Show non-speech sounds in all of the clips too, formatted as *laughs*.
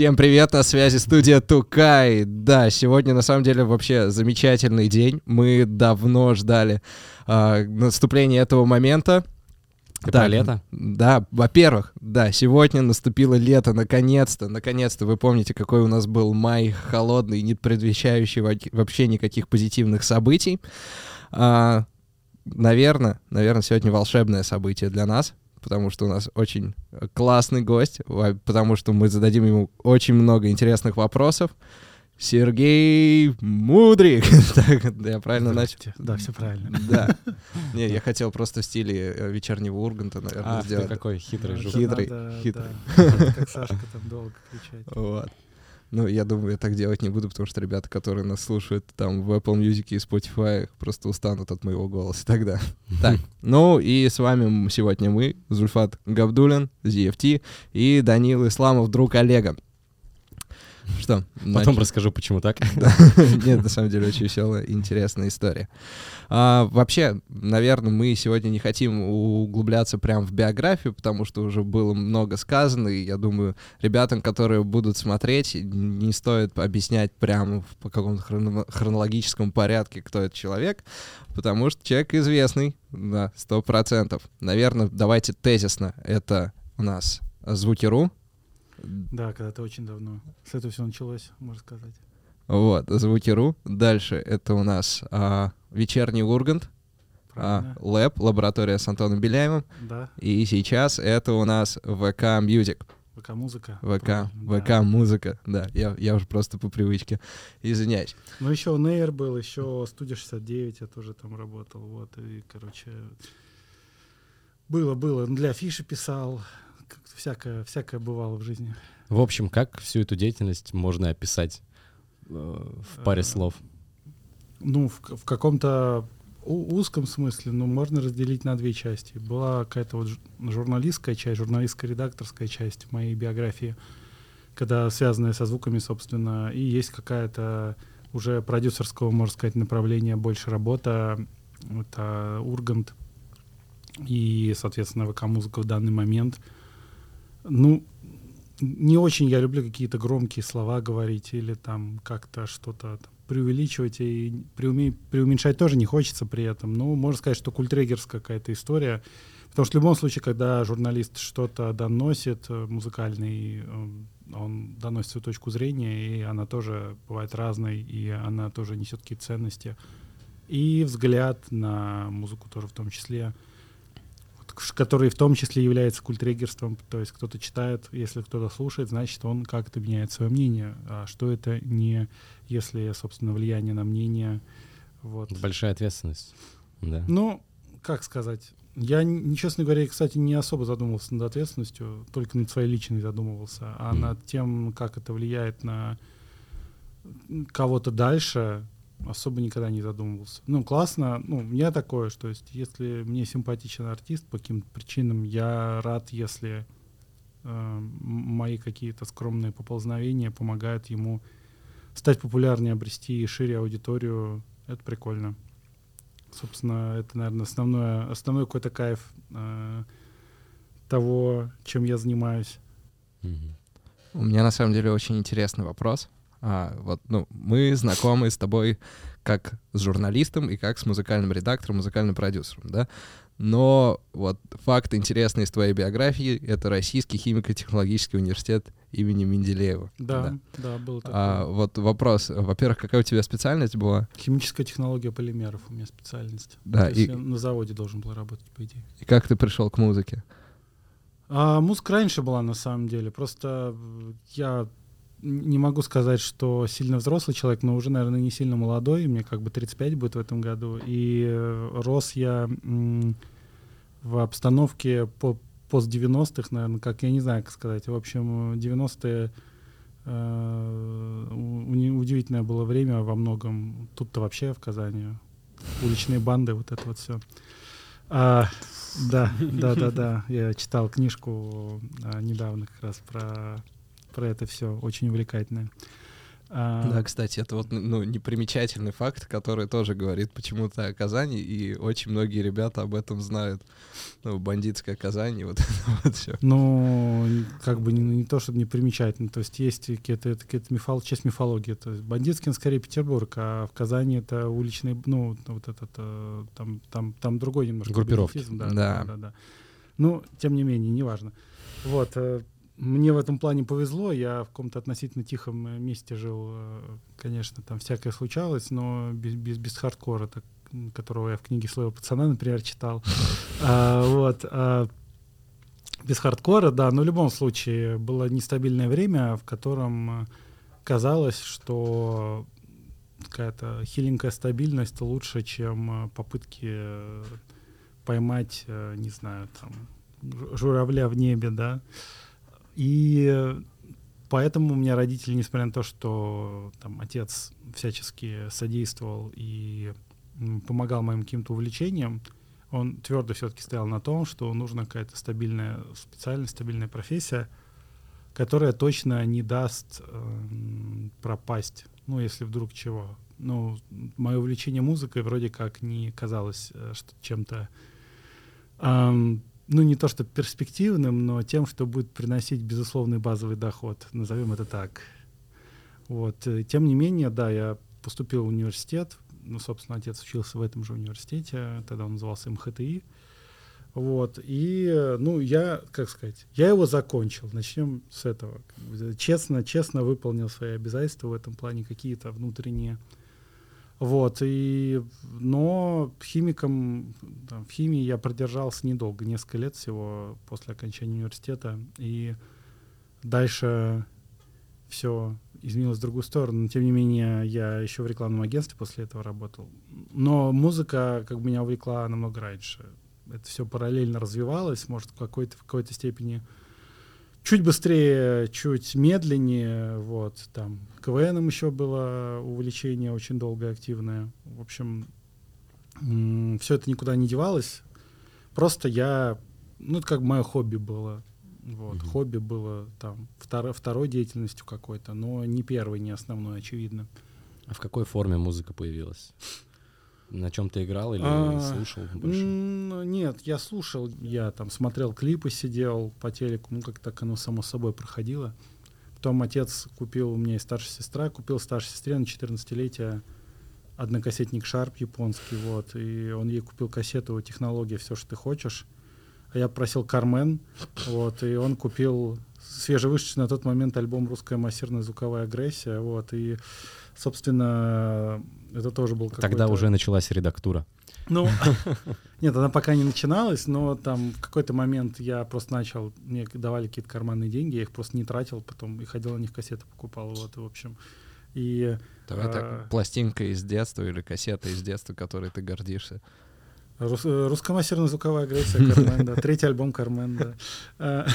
Всем привет, на связи студия Тукай. Да, сегодня на самом деле вообще замечательный день. Мы давно ждали э, наступления этого момента. Ты да, лето? Да, во-первых, да, сегодня наступило лето, наконец-то, наконец-то. Вы помните, какой у нас был май холодный, не предвещающий вообще никаких позитивных событий. А, наверное, наверное, сегодня волшебное событие для нас, потому что у нас очень классный гость, потому что мы зададим ему очень много интересных вопросов. Сергей Мудрик. *laughs* так, да, я правильно начал? Да, все правильно. Да. *laughs* Не, я хотел просто в стиле э, вечернего Урганта, наверное, а, сделать. какой хитрый жук. Хитрый, хитрый. Как Сашка там долго *laughs* кричать. Вот. Ну, я думаю, я так делать не буду, потому что ребята, которые нас слушают там в Apple Music и Spotify, просто устанут от моего голоса тогда. *laughs* Так, ну и с вами сегодня мы, Зульфат Габдулин, ZFT и Данил Исламов, друг Олега. Что? Потом расскажу, почему так. *laughs* Нет, на самом деле очень веселая, интересная история. А, вообще, наверное, мы сегодня не хотим углубляться прямо в биографию, потому что уже было много сказано, и я думаю, ребятам, которые будут смотреть, не стоит объяснять прямо по какому-то хронологическому порядке, кто этот человек, потому что человек известный, да, сто процентов. Наверное, давайте тезисно. Это у нас Звуки.ру, да, когда-то очень давно. С этого все началось, можно сказать. Вот, Звуки.ру. Дальше это у нас а, вечерний Ургант. А, LAB, лаборатория с Антоном Беляевым. Да. И сейчас это у нас VK Music. ВК музыка. ВК, ВК музыка, да. Я, я уже просто по привычке. Извиняюсь. Ну, еще Нейр был, еще студия 69, я тоже там работал. Вот, и, короче, было, было. Для Фиши писал, всякое, всякое бывало в жизни. В общем, как всю эту деятельность можно описать э, в паре э, слов? Ну, в, в каком-то узком смысле, ну, можно разделить на две части. Была какая-то вот журналистская часть, журналистско-редакторская часть моей биографии, когда связанная со звуками, собственно, и есть какая-то уже продюсерского, можно сказать, направления больше работа. Это Ургант и, соответственно, ВК-музыка в данный момент — ну, не очень я люблю какие-то громкие слова говорить или там как-то что-то преувеличивать и преуме, преуменьшать тоже не хочется при этом. Ну, можно сказать, что культрегерская какая-то история. Потому что в любом случае, когда журналист что-то доносит, э, музыкальный, э, он доносит свою точку зрения, и она тоже бывает разной, и она тоже несет какие-то ценности. И взгляд на музыку тоже в том числе который в том числе является культрегерством. То есть кто-то читает, если кто-то слушает, значит, он как-то меняет свое мнение. А что это не, если, собственно, влияние на мнение. Вот. Большая ответственность. Да. Ну, как сказать. Я, честно говоря, кстати, не особо задумывался над ответственностью, только над своей личной задумывался, а mm. над тем, как это влияет на кого-то дальше, особо никогда не задумывался. Ну, классно. Ну, у меня такое, что есть, если мне симпатичен артист по каким-то причинам, я рад, если э, мои какие-то скромные поползновения помогают ему стать популярнее, обрести шире аудиторию. Это прикольно. Собственно, это, наверное, основное, основной какой-то кайф э, того, чем я занимаюсь. У меня на самом деле очень интересный вопрос. А, вот, ну, мы знакомы с тобой как с журналистом и как с музыкальным редактором, музыкальным продюсером, да. Но вот факт интересный из твоей биографии — это Российский химико-технологический университет имени Менделеева. Да, да, да был такой. А, вот вопрос. Во-первых, какая у тебя специальность была? Химическая технология полимеров у меня специальность. Да, То и... я на заводе должен был работать, по идее. И как ты пришел к музыке? А, музыка раньше была, на самом деле. Просто я не могу сказать, что сильно взрослый человек, но уже, наверное, не сильно молодой. Мне как бы 35 будет в этом году. И э, рос я в обстановке по пост 90-х, наверное, как я не знаю, как сказать. В общем, 90-е э, удивительное было время во многом. Тут-то вообще в Казани уличные банды, вот это вот все. А, да, да, да, да. Я читал книжку а, недавно как раз про про это все, очень увлекательное. А, Да, кстати, это вот ну, непримечательный факт, который тоже говорит почему-то о Казани, и очень многие ребята об этом знают. Ну, бандитская Казань, и вот *laughs* это вот все. Ну, как бы не, не то, чтобы не примечательно. То есть есть какие-то, это, какие-то мифол, часть мифологии. То есть бандитский, он скорее Петербург, а в Казани это уличный, ну, вот этот, э, там, там, там другой немножко. Группировки. Да, Да. да, да, да. Ну, тем не менее, неважно. Вот. Мне в этом плане повезло. Я в каком-то относительно тихом э, месте жил. э, Конечно, там всякое случалось, но без, без, без хардкора, так, которого я в книге «Своего пацана», например, читал. *laughs* А, Вот. а, без хардкора, да, но в любом случае было нестабильное время, в котором э, казалось, что какая-то хиленькая стабильность лучше, чем попытки поймать, не знаю, там, жу- журавля в небе, да. И э, поэтому у меня родители, несмотря на то, что там отец всячески содействовал и помогал моим каким-то увлечениям, он твердо все-таки стоял на том, что нужна какая-то стабильная специальность, стабильная профессия, которая точно не даст эм, пропасть, ну, если вдруг чего. Ну, мое увлечение музыкой вроде как не казалось э, чем-то, эм, ну, не то что перспективным, но тем, что будет приносить безусловный базовый доход, назовем это так. Вот. э, Тем не менее, да, я поступил в университет, ну, собственно, отец учился в этом же университете, тогда он назывался МХТИ. Вот, и, ну, я, как сказать, я его закончил, начнем с этого. Честно, честно выполнил свои обязательства в этом плане, какие-то внутренние. Вот, и, но химиком, там, в химии я продержался недолго, несколько лет всего после окончания университета, и дальше все изменилось в другую сторону. Но, тем не менее, я еще в рекламном агентстве после этого работал. Но музыка как бы меня увлекла намного раньше. Это все параллельно развивалось, может, в какой-то, в какой-то степени чуть быстрее, чуть медленнее. Вот, там, КВНом еще было увлечение очень долгое, активное. В общем, все это никуда не девалось. Просто я, ну, это как мое хобби было. Вот, Мгм. хобби было там второ- второй деятельностью какой-то, но не первой, не основной, очевидно. А в какой форме музыка появилась? На чем ты играл или А, слушал больше? Нет, я слушал, я там смотрел клипы, сидел по телеку, ну как так оно само собой проходило. Потом отец купил, у меня есть старшая сестра, купил старшей сестре на 14-летие однокассетник Sharp японский, вот, и он ей купил кассету «Технология, все, что ты хочешь». А я просил Кармен, вот, и он купил свежевышедший на тот момент альбом «Русская массированная звуковая агрессия», вот, и, собственно, это тоже был какой-то... Тогда уже началась редактура. Ну, *laughs* нет, она пока не начиналась, но там в какой-то момент я просто начал, мне давали какие-то карманные деньги, я их просто не тратил, потом и ходил на них кассеты покупал, вот, и, в общем. И Давай А. так, пластинка из детства или кассета из детства, которой ты гордишься. рус, э, русскомассерная звуковая агрессия Кармен, да, *laughs* третий альбом Кармен, да. А,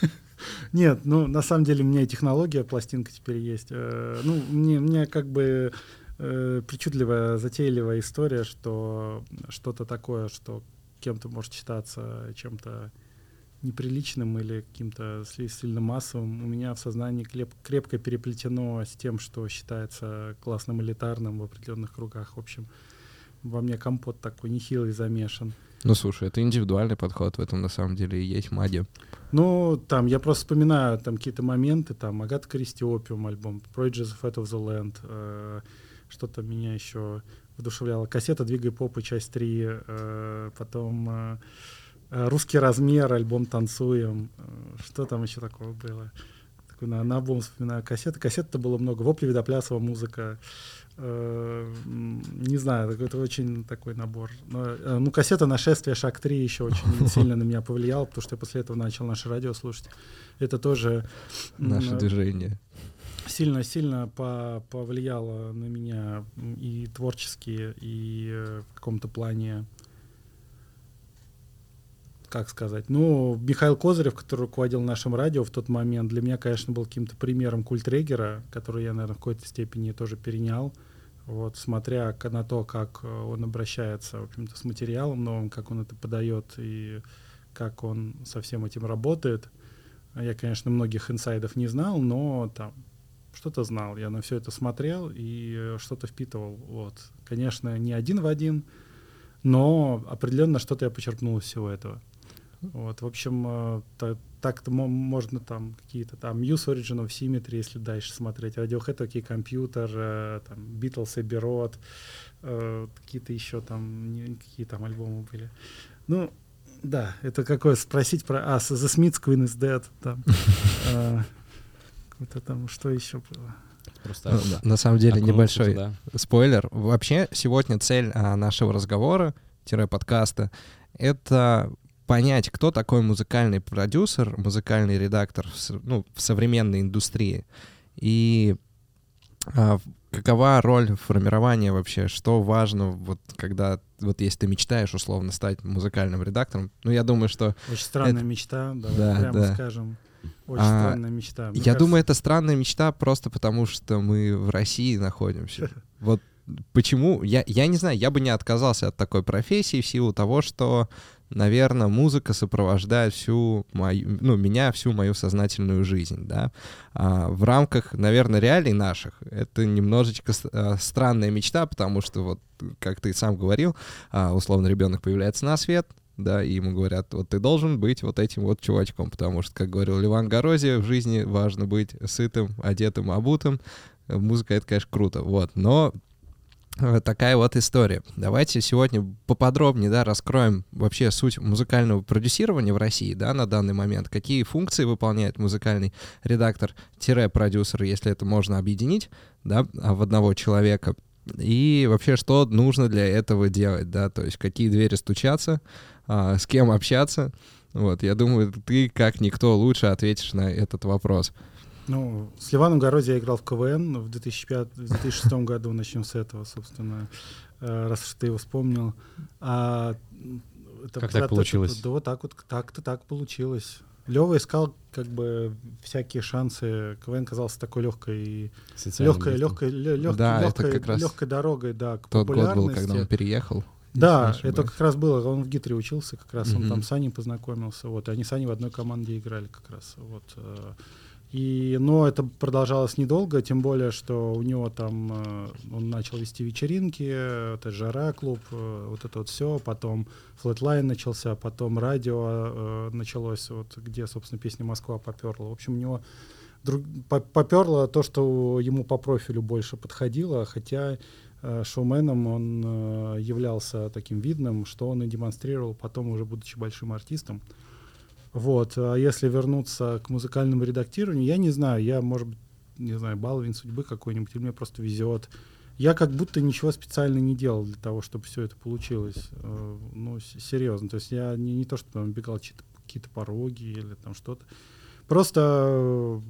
*laughs* Нет, ну, на самом деле у меня и технология, пластинка теперь есть. Э, Ну, мне, мне как бы э, причудливая, затейливая история, что что-то такое, что кем-то может считаться чем-то неприличным или каким-то сильно массовым, у меня в сознании клеп- крепко переплетено с тем, что считается классным элитарным в определенных кругах. В общем, во мне компот такой нехилый замешан. Ну, слушай, это индивидуальный подход, в этом на самом деле и есть магия. Ну, там, я просто вспоминаю там какие-то моменты, там, Агата Кристи Опиум альбом, Project of Fat of the Land, э, что-то меня еще вдушевляло. Кассета «Двигай попы», часть 3, э, потом э, э, «Русский размер», альбом «Танцуем», э, что там еще такого было? Такой на, на обум вспоминаю кассеты. Кассет-то было много. Вопли Видоплясова музыка. Э, не знаю, такой- это очень такой набор. Но, э, ну, кассета «Нашествие. Шаг 3» еще очень *laughs* сильно на меня повлияла, потому что я после этого начал наше радио слушать. Это тоже Наше э, движение. Сильно-сильно по- повлияло на меня и творчески, и э, в каком-то плане, как сказать, ну, Михаил Козырев, который руководил нашим радио в тот момент, для меня, конечно, был каким-то примером культрегера, который я, наверное, в какой-то степени тоже перенял. Вот, смотря на то, как э, он обращается, в общем-то, с материалом новым, как он это подает и как он со всем этим работает. Я, конечно, многих инсайдов не знал, но там что-то знал, я на все это смотрел и что-то впитывал. Вот. Конечно, не один в один, но определенно что-то я почерпнул из всего этого. Вот, в общем, э, так-то можно там какие-то там Muse Origin of Symmetry, если дальше смотреть, Radiohead, OK Computer, э, там Beatles, Abbey Road, э, какие-то еще там, какие там альбомы были. Ну, да, это какое спросить про... А, The Smiths, Queen is Dead, там. *laughs* Э, какое-то там, что еще было? Просто ну, да. На самом деле небольшой туда. спойлер. Вообще сегодня цель а, нашего разговора-подкаста — это понять, кто такой музыкальный продюсер, музыкальный редактор в, ну, в современной индустрии. И а, какова роль формирования вообще, что важно, вот когда, вот если ты мечтаешь условно стать музыкальным редактором, ну я думаю, что... Очень странная это... мечта, давай да, прямо да. скажем. Очень а, странная мечта. Мне я кажется... думаю, это странная мечта просто потому, что мы в России находимся. *laughs* Вот почему, я, я не знаю, я бы не отказался от такой профессии в силу того, что наверное, музыка сопровождает всю мою, ну, меня всю мою сознательную жизнь, да. А в рамках, наверное, реалий наших это немножечко а, странная мечта, потому что вот, как ты сам говорил, а, условно ребенок появляется на свет, да, и ему говорят, вот ты должен быть вот этим вот чувачком, потому что, как говорил Ливан Горози, в жизни важно быть сытым, одетым, обутым. Музыка — это, конечно, круто, вот, но такая вот история. Давайте сегодня поподробнее, да, раскроем вообще суть музыкального продюсирования в России, да, на данный момент. Какие функции выполняет музыкальный редактор-продюсер, если это можно объединить, да, в одного человека. И вообще, что нужно для этого делать, да, то есть какие двери стучаться, а, с кем общаться. Вот, я думаю, ты как никто лучше ответишь на этот вопрос. Ну, с Ливаном Горози я играл в КВН в 2005-2006 году, начнем с этого, собственно, э, раз уж ты его вспомнил. А, это, как так получилось? да вот так вот, так-то так получилось. Лева искал как бы всякие шансы. КВН казался такой легкой, легкой, легкой, легкой, да, легкой, это как раз легкой дорогой, да, к тот год был, когда он переехал. Да, это как раз было. Он в Гитре учился, как раз mm-hmm. он там с Аней познакомился. Вот, и они с Аней в одной команде играли как раз. Вот. И, но это продолжалось недолго, тем более, что у него там э, он начал вести вечеринки, это жара клуб, э, вот это вот все, потом Flatline начался, потом радио э, началось, вот где, собственно, песня Москва поперла. В общем, у него вдруг, поперло то, что ему по профилю больше подходило, хотя шоуменом он являлся таким видным, что он и демонстрировал потом уже будучи большим артистом. Вот. А если вернуться к музыкальному редактированию, я не знаю, я, может быть, не знаю, баловень судьбы какой-нибудь, или мне просто везет. Я как будто ничего специально не делал для того, чтобы все это получилось. Э, ну, серьезно. То есть я не, не то, что там бегал какие-то пороги или там что-то. Просто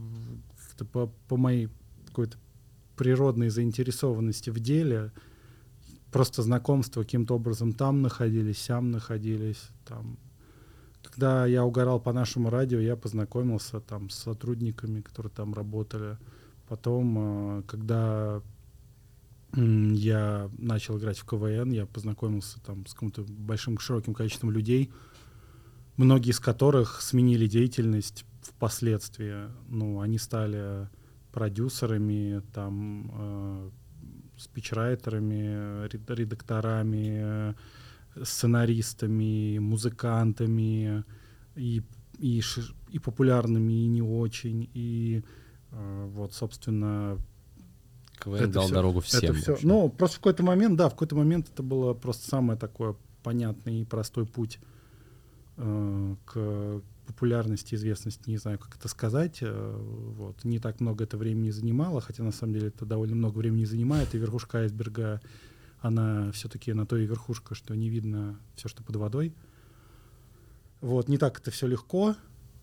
э, по, по моей какой-то природной заинтересованности в деле, просто знакомства каким-то образом там находились, сям находились, там когда я угорал по нашему радио, я познакомился там с сотрудниками, которые там работали. Потом, э, когда я начал играть в КВН, я познакомился там с каким-то большим, широким количеством людей, многие из которых сменили деятельность впоследствии. Ну, они стали продюсерами, там, э, спичрайтерами, редакторами, сценаристами, музыкантами, и, и, и популярными, и не очень. И э, вот, собственно... КВН дал все, дорогу всем. Это все, ну, просто в какой-то момент, да, в какой-то момент это было просто самое такое понятный и простой путь э, к популярности, известности, не знаю, как это сказать. Э, вот. Не так много это времени занимало, хотя на самом деле это довольно много времени занимает, и верхушка айсберга она все-таки на той верхушка, что не видно все, что под водой. Вот, не так это все легко,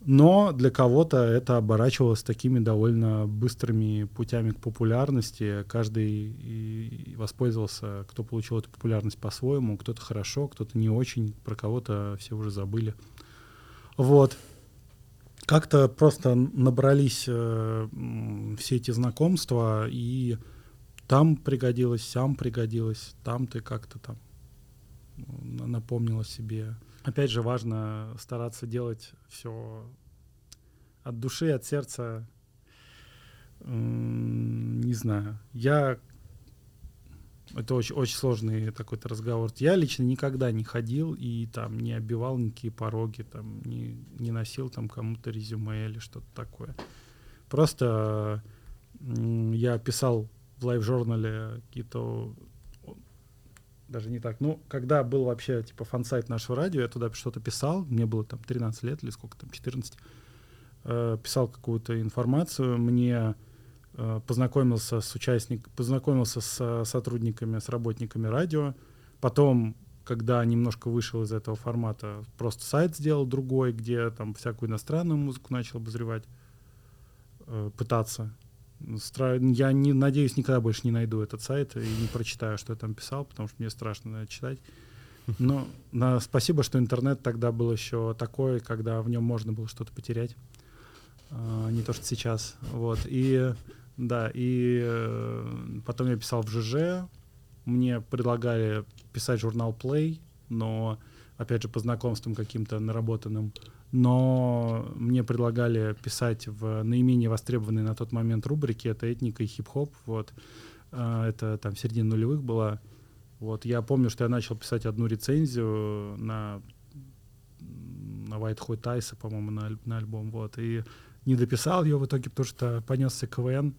но для кого-то это оборачивалось такими довольно быстрыми путями к популярности. Каждый и воспользовался, кто получил эту популярность по-своему, кто-то хорошо, кто-то не очень, про кого-то все уже забыли. Вот. Как-то просто набрались э, все эти знакомства, и там пригодилось, сам пригодилось, там ты как-то там напомнила себе. Опять же, важно стараться делать все от души, от сердца. не знаю, я это очень, очень сложный такой-то разговор. Я лично никогда не ходил и там не оббивал никакие пороги, там не, не носил там кому-то резюме или что-то такое. Просто я писал в live журнале какие-то даже не так. Ну, когда был вообще, типа, фан-сайт нашего радио, я туда что-то писал, мне было там 13 лет или сколько там, 14, э, писал какую-то информацию, мне э, познакомился с участник, познакомился с э, сотрудниками, с работниками радио, потом, когда немножко вышел из этого формата, просто сайт сделал другой, где там всякую иностранную музыку начал обозревать, э, пытаться. Стра- Я не надеюсь, никогда больше не найду этот сайт и не прочитаю, что я там писал, потому что мне страшно читать. *laughs* Но на, спасибо, что интернет тогда был еще такой, когда в нем можно было что-то потерять. А, не то, что сейчас. Вот. И да, и э, потом я писал в ЖЖ. Мне предлагали писать журнал Play, но опять же по знакомствам каким-то наработанным. Но мне предлагали писать в наименее востребованной на тот момент рубрике это этника и хип-хоп. Вот. А, Это там середина нулевых была. Вот. Я помню, что я начал писать одну рецензию на, на White Hot Ice, по-моему, на, на альбом. Вот. И не дописал ее в итоге, потому что понесся КВН.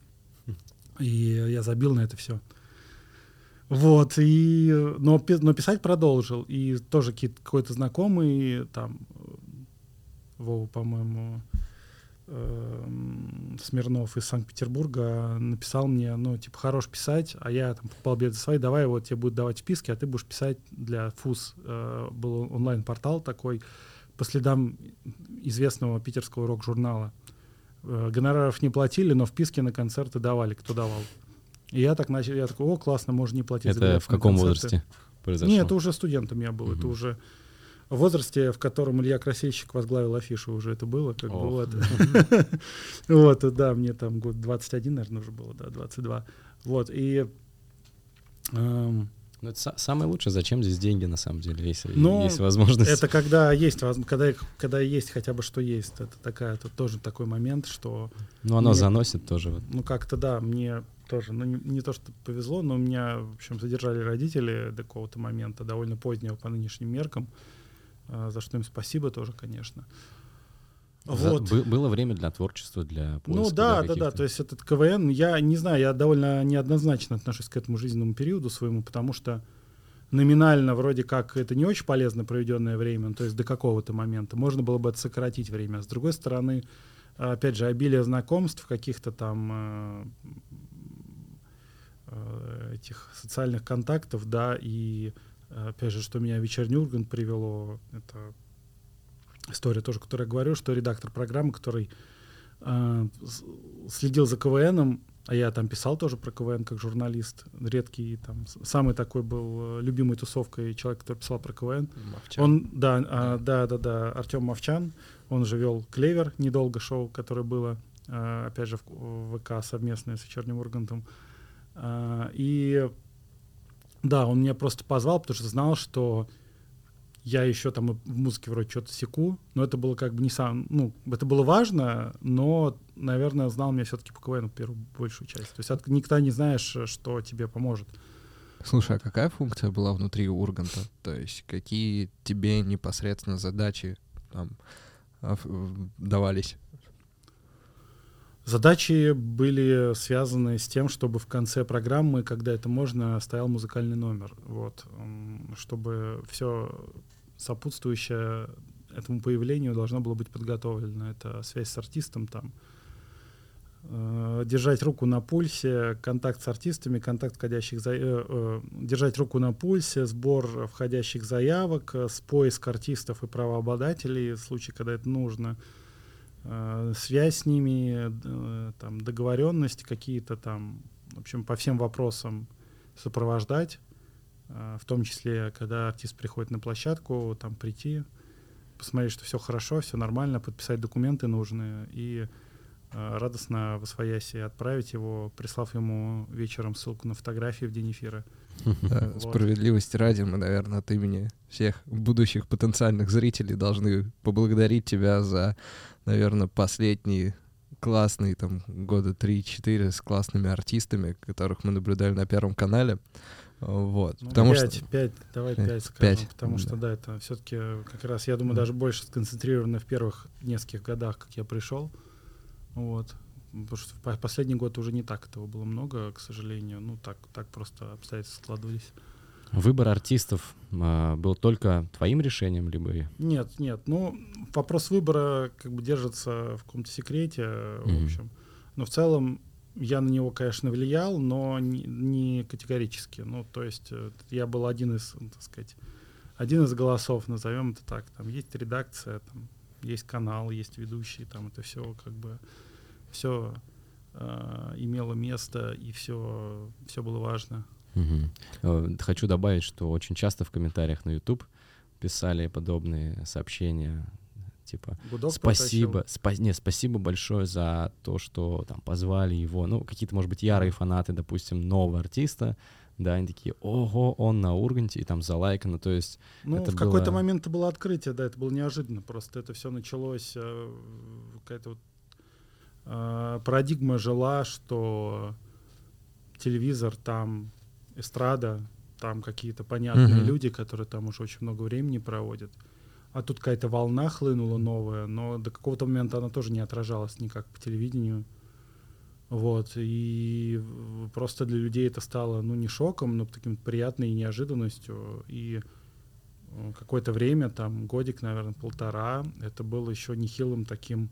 И я забил на это все. Вот, и, но, но писать продолжил. И тоже какие-то- какой-то знакомый, там, Вова, по-моему, эм, Смирнов из Санкт-Петербурга написал мне, ну, типа, хорош писать, а я там покупал билеты свои, давай вот тебе будут давать списки, а ты будешь писать для ФУС. Э, был онлайн-портал такой по следам известного питерского рок-журнала. Э, гонораров не платили, но вписки на концерты давали, кто давал. И я так начал, я такой, о, классно, можно не платить Это в каком концерты». возрасте произошло? Нет, это уже студентом я был, это Мгм. уже в возрасте, в котором Илья Красильщик возглавил афишу, уже это было, как бы вот. *laughs* Вот, да, мне там год 21, наверное, уже было, да, 22. Вот, и эм, Ну, это са- самое лучшее, зачем здесь деньги, на самом деле, если Ну, есть возможность. это когда есть, когда, когда есть хотя бы что есть, это такая, это тоже такой момент, что Ну, оно Нет. заносит тоже. Ну, как-то да, мне тоже, ну, не, не то, что повезло, но меня, в общем, задержали родители до какого-то момента, довольно позднего по нынешним меркам, за что им спасибо тоже, конечно. За- Вот. бы- было время для творчества, для поиска. Ну да, да, да, то есть этот КВН, я не знаю, я довольно неоднозначно отношусь к этому жизненному периоду своему, потому что номинально вроде как это не очень полезно проведенное время, ну, то есть до какого-то момента. Можно было бы это сократить время. С другой стороны, опять же, обилие знакомств, каких-то там э, э, этих социальных контактов, да, и э, опять же, что меня вечерний Ургант привело, это история тоже, которую я говорю, что редактор программы, который э, следил за КВНом, а я там писал тоже про КВН как журналист, редкий там, самый такой был э, любимой тусовкой человек, который писал про КВН. Мовчан. Он, да, а, да, да, да, Артем Мовчан, он же вел «Клевер», недолго шоу, которое было, а, опять же, в, в ВК совместное с вечерним Ургантом. А, и да, он меня просто позвал, потому что знал, что я еще там в музыке вроде что-то секу, но это было как бы не сам, ну, это было важно, но, наверное, знал меня все-таки по КВН первую большую часть. То есть от, никогда не знаешь, что тебе поможет. Слушай, а какая функция была внутри Урганта? То есть какие тебе непосредственно задачи там а, давались? Задачи были связаны с тем, чтобы в конце программы, когда это можно, стоял музыкальный номер. Вот. Чтобы все сопутствующее этому появлению должно было быть подготовлено. Это связь с артистом там. э, Держать руку на пульсе, контакт с артистами, контакт входящих за... э, э, держать руку на пульсе, сбор входящих заявок, с поиск артистов и правообладателей в случае, когда это нужно связь с ними, э, там, договоренности какие-то там, в общем, по всем вопросам сопровождать, э, в том числе, когда артист приходит на площадку, там прийти, посмотреть, что все хорошо, все нормально, подписать документы нужные и э, радостно в освояси отправить его, прислав ему вечером ссылку на фотографии в день эфира. *laughs* Да, Вот. Справедливости ради, мы, наверное, от имени всех будущих потенциальных зрителей должны поблагодарить тебя за, наверное, последние классный, там, года 3-4 с классными артистами, которых мы наблюдали на Первом канале. Вот. Ну, потому 5, что... 5, давай Пять, 5 скажем, пять, потому да. что, да, это все-таки как раз, я думаю, даже больше сконцентрировано в первых нескольких годах, как я пришел. Вот. Потому что в по- последний год уже не так этого было много, к сожалению. Ну, так, так просто обстоятельства складывались. Выбор артистов а, был только твоим решением, либо... Нет, нет. Ну, вопрос выбора как бы держится в каком-то секрете, э, в общем. Но в целом я на него, конечно, влиял, но не, не категорически. Ну, то есть э, я был один из, ну, так сказать, один из голосов, назовем это так. Там есть редакция, там есть канал, есть ведущий, там это все как бы все имело место и все, все было важно. Э, Хочу добавить, что очень часто в комментариях на YouTube писали подобные сообщения, типа Гудок спасибо, спа- не, спасибо большое за то, что там позвали его, ну какие-то, может быть, ярые фанаты, допустим, нового артиста, да, они такие, ого, он на Урганте, и там залайкано, то есть, Ну, Это в какой-то было- момент это было открытие, да, это было неожиданно. Просто это все началось, э, какая-то вот э, парадигма жила, что телевизор там эстрада, там какие-то понятные Мгм. люди, которые там уже очень много времени проводят. А тут какая-то волна хлынула новая, но до какого-то момента она тоже не отражалась никак по телевидению. Вот, и просто для людей это стало, ну, не шоком, но таким приятной неожиданностью. И э, какое-то время, там, годик, наверное, полтора, это было еще нехилым таким,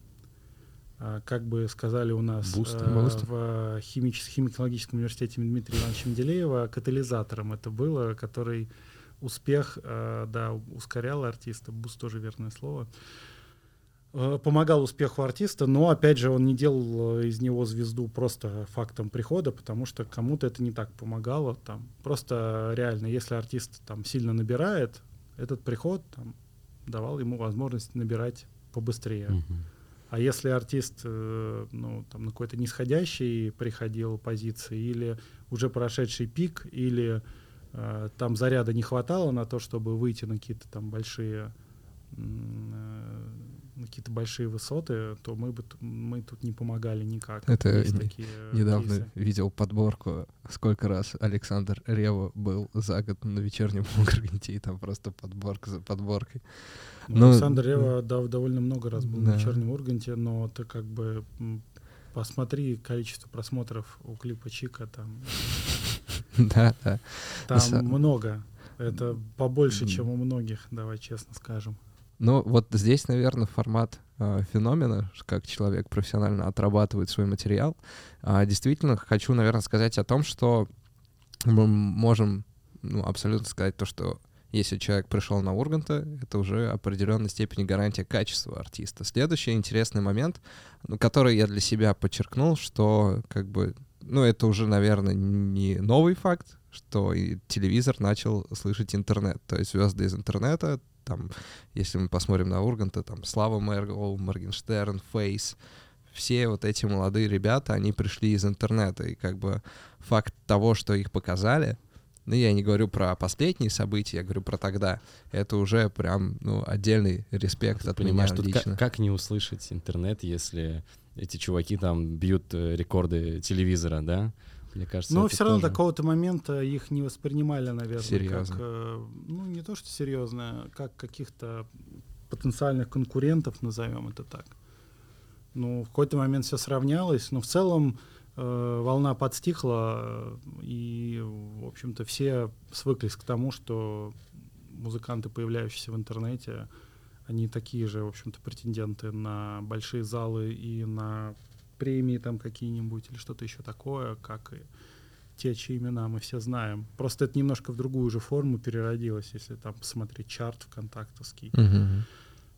как бы сказали у нас Бустом. э, в химич- химико-технологическом университете Дмитрия Ивановича Менделеева, катализатором это было, который успех, э, да, ускорял артиста, boost тоже верное слово, Э, помогал успеху артиста, но, опять же, он не делал э, из него звезду просто фактом прихода, потому что кому-то это не так помогало. Там. Просто реально, если артист там сильно набирает, этот приход там, давал ему возможность набирать побыстрее. мгм. А если артист э, ну, там, на какой-то нисходящей приходил позиции, или уже прошедший пик, или э, там заряда не хватало на то, чтобы выйти на какие-то там большие э, на какие-то большие высоты, то мы бы мы тут не помогали никак. Это не- такие Недавно кейсы. видел подборку, сколько раз Александр Рева был за год на вечернем *laughs* Урганте, и там просто подборка за подборкой. Ну, Ну, Александр Рева да, довольно много раз был да. на вечернем Урганте, но ты как бы посмотри количество просмотров у клипа Чика там Да, да. Там са- много. Это побольше, чем у многих, давай честно скажем. Ну, вот здесь, наверное, формат э, феномена, как человек профессионально отрабатывает свой материал. А, действительно, хочу, наверное, сказать о том, что мы можем ну, абсолютно сказать то, что если человек пришел на Урганта, это уже определенной степени гарантия качества артиста. Следующий интересный момент, ну, который я для себя подчеркнул, что как бы, ну, это уже, наверное, не новый факт, что и телевизор начал слышать интернет. То есть звезды из интернета, там, если мы посмотрим на Урганта, там, Слава Мэргоу, Моргенштерн, Фейс, все вот эти молодые ребята, они пришли из интернета, и как бы факт того, что их показали, ну, я не говорю про последние события, я говорю про тогда. Это уже прям, ну, отдельный респект Ты от понимаешь, меня тут лично. как, как не услышать интернет, если эти чуваки там бьют э, рекорды телевизора, да? Мне кажется, Но все равно тоже- до какого-то момента их не воспринимали, наверное, Серьезно. как, э, ну, не то, что серьезно, как каких-то потенциальных конкурентов, назовем это так. Ну, в какой-то момент все сравнялось, но в целом волна подстихла, э, и, в общем-то, все свыклись к тому, что музыканты, появляющиеся в интернете, они такие же, в общем-то, претенденты на большие залы и на премии там какие-нибудь или что-то еще такое, как и те, чьи имена мы все знаем. Просто это немножко в другую же форму переродилось, если там посмотреть чарт ВКонтактовский. Мгм.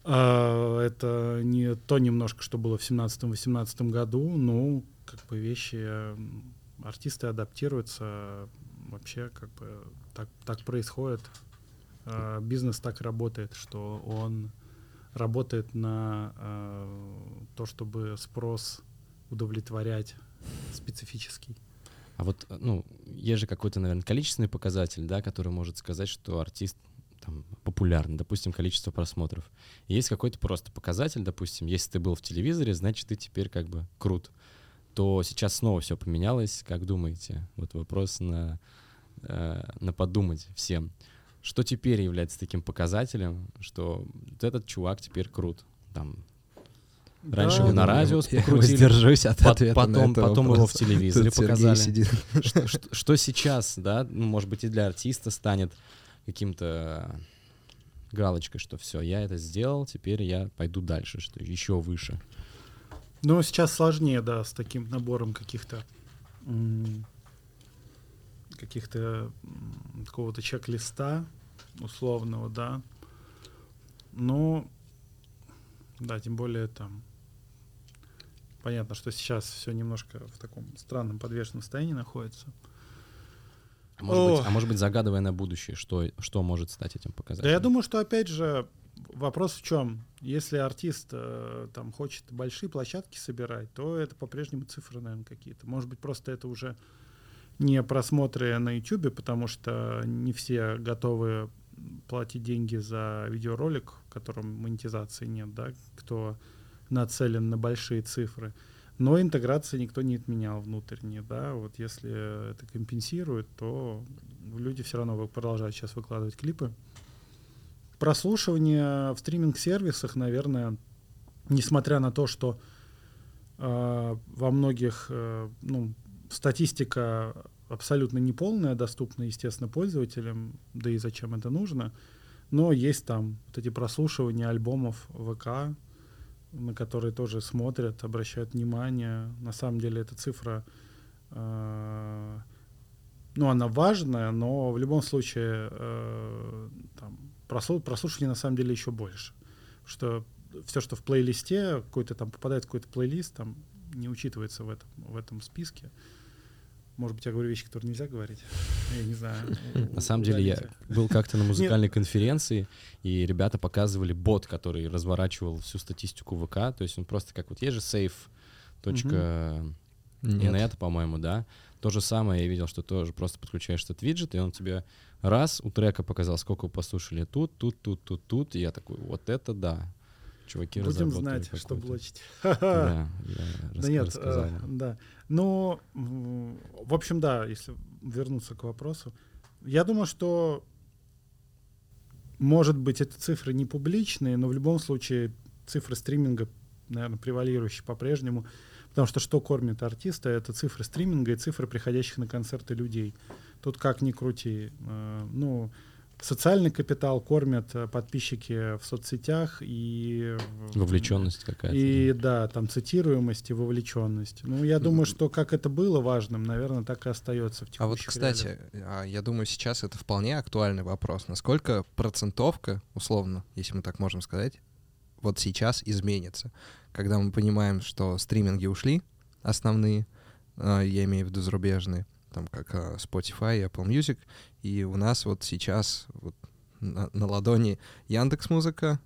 А, это не то немножко, что было в 17-18 году, ну, как бы вещи, м, артисты адаптируются, вообще как бы так, так происходит. А, Бизнес так работает, что он работает на а, то, чтобы спрос удовлетворять специфический. А вот, э, ну, есть же какой-то, наверное, количественный показатель, да, который может сказать, что артист там, популярны, допустим, количество просмотров. Есть какой-то просто показатель, допустим, если ты был в телевизоре, значит, ты теперь как бы крут. То сейчас снова все поменялось, как думаете? Вот вопрос на, э, на подумать всем. Что теперь является таким показателем, что вот этот чувак теперь крут? Там, Раньше Да, его на радио я покрутили, воздержусь от ответа на потом, этот потом его в телевизоре Тут показали. сидит. Что, что- что сейчас, да, ну, может быть, и для артиста станет каким-то галочкой, что все, я это сделал, теперь я пойду дальше, что еще выше. Ну, сейчас сложнее, да, с таким набором каких-то каких-то какого-то чек-листа условного, да. Ну, да, тем более там понятно, что сейчас все немножко в таком странном подвешенном состоянии находится. А может, быть, а может быть, загадывая на будущее, что, что может стать этим Да показателем? я думаю, что опять же вопрос в чем? Если артист э, там хочет большие площадки собирать, то это по-прежнему цифры, наверное, какие-то. Может быть, просто это уже не просмотры на YouTube, потому что не все готовы платить деньги за видеоролик, в котором монетизации нет, да, кто нацелен на большие цифры. Но интеграции никто не отменял внутренне, да, вот если это компенсирует, то люди все равно продолжают сейчас выкладывать клипы. Прослушивание в стриминг-сервисах, наверное, несмотря на то, что э, во многих, э, ну, статистика абсолютно неполная, доступна, естественно, пользователям, да и зачем это нужно, но есть там вот эти прослушивания альбомов ВК, на которые тоже смотрят, обращают внимание. На самом деле эта цифра, э, ну, она важная, но в любом случае э, там, прослу- прослушивание на самом деле еще больше. Что все, что в плейлисте, какой-то там попадает в какой-то плейлист, там не учитывается в этом, в этом списке. Может быть, я говорю вещи, которые нельзя говорить. *laughs* Я не знаю. На самом деле я был как-то на музыкальной конференции, и ребята показывали бот, который разворачивал всю статистику ВК. То есть он просто как вот есть же сейф точка нет, по-моему, да. То же самое я видел, что тоже просто подключаешь этот виджет, и он тебе раз у трека показал, сколько послушали тут, тут, тут, тут, тут. И я такой, вот это да. Чуваки Будем знать, что блочить. Да, я *laughs* Да нет, э, да. Ну, в общем, да, если вернуться к вопросу, я думаю, что может быть эти цифры не публичные, но в любом случае цифры стриминга, наверное, превалирующие по-прежнему, потому что что кормит артиста, это цифры стриминга и цифры приходящих на концерты людей. Тут как ни крути, э, ну социальный капитал кормят э, подписчики в соцсетях и Вовлеченность какая-то. и да. там цитируемость и вовлеченность. Ну, я думаю, что как это было важным, наверное, так и остается в текущих А вот, кстати, а, я думаю, сейчас это вполне актуальный вопрос. Насколько процентовка, условно, если мы так можем сказать, вот сейчас изменится? Когда мы понимаем, что стриминги ушли, основные, а, я имею в виду зарубежные, там как а, Spotify Apple Music, и у нас вот сейчас вот на, на ладони Яндекс Музыка,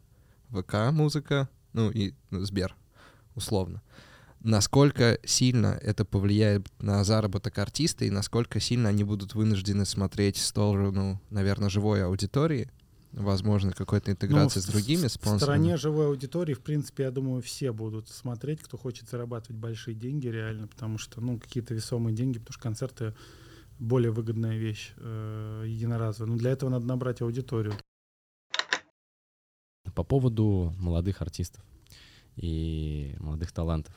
ВК Музыка, ну и Сбер, условно. Насколько сильно это повлияет на заработок артиста и насколько сильно они будут вынуждены смотреть в сторону, наверное, живой аудитории, возможно, какой-то интеграции Ну, с в- другими В спонсорами. стороне живой аудитории, в принципе, я думаю, все будут смотреть, кто хочет зарабатывать большие деньги реально, потому что, ну, какие-то весомые деньги, потому что концерты более выгодная вещь, э, единоразовая. Но для этого надо набрать аудиторию. По поводу молодых артистов и молодых талантов.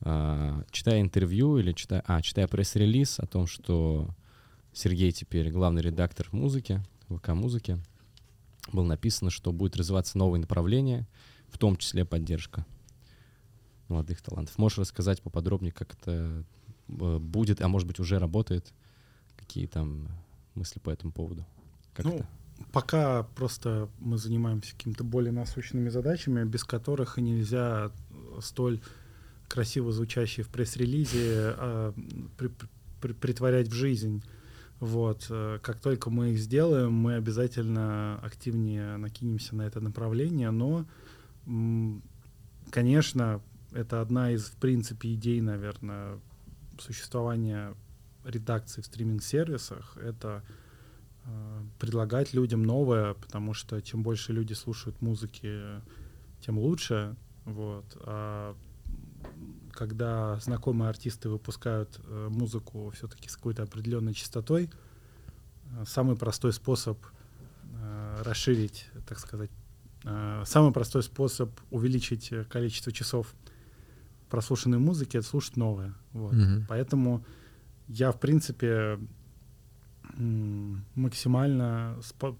А, Читая интервью или читая, а, читая пресс-релиз о том, что Сергей теперь главный редактор музыки, ВК-музыки, было написано, что будет развиваться новые направления, в том числе поддержка молодых талантов. Можешь рассказать поподробнее, как это э, будет, а может быть уже работает? Какие там мысли по этому поводу? Как Ну, это? Пока просто мы занимаемся какими-то более насущными задачами, без которых и нельзя столь красиво звучащие в пресс-релизе а, при- при- притворять в жизнь. Вот. э, Как только мы их сделаем, мы обязательно активнее накинемся на это направление, но, конечно, это одна из, в принципе, идей, наверное, существования редакций в стриминг-сервисах. Это э, предлагать людям новое, потому что чем больше люди слушают музыки, тем лучше. Вот. А когда знакомые артисты выпускают э, музыку все-таки с какой-то определенной частотой, э, самый простой способ э, расширить, так сказать, самый простой способ увеличить количество часов прослушанной музыки — это слушать новое. Вот. Мгм. Поэтому я, в принципе, максимально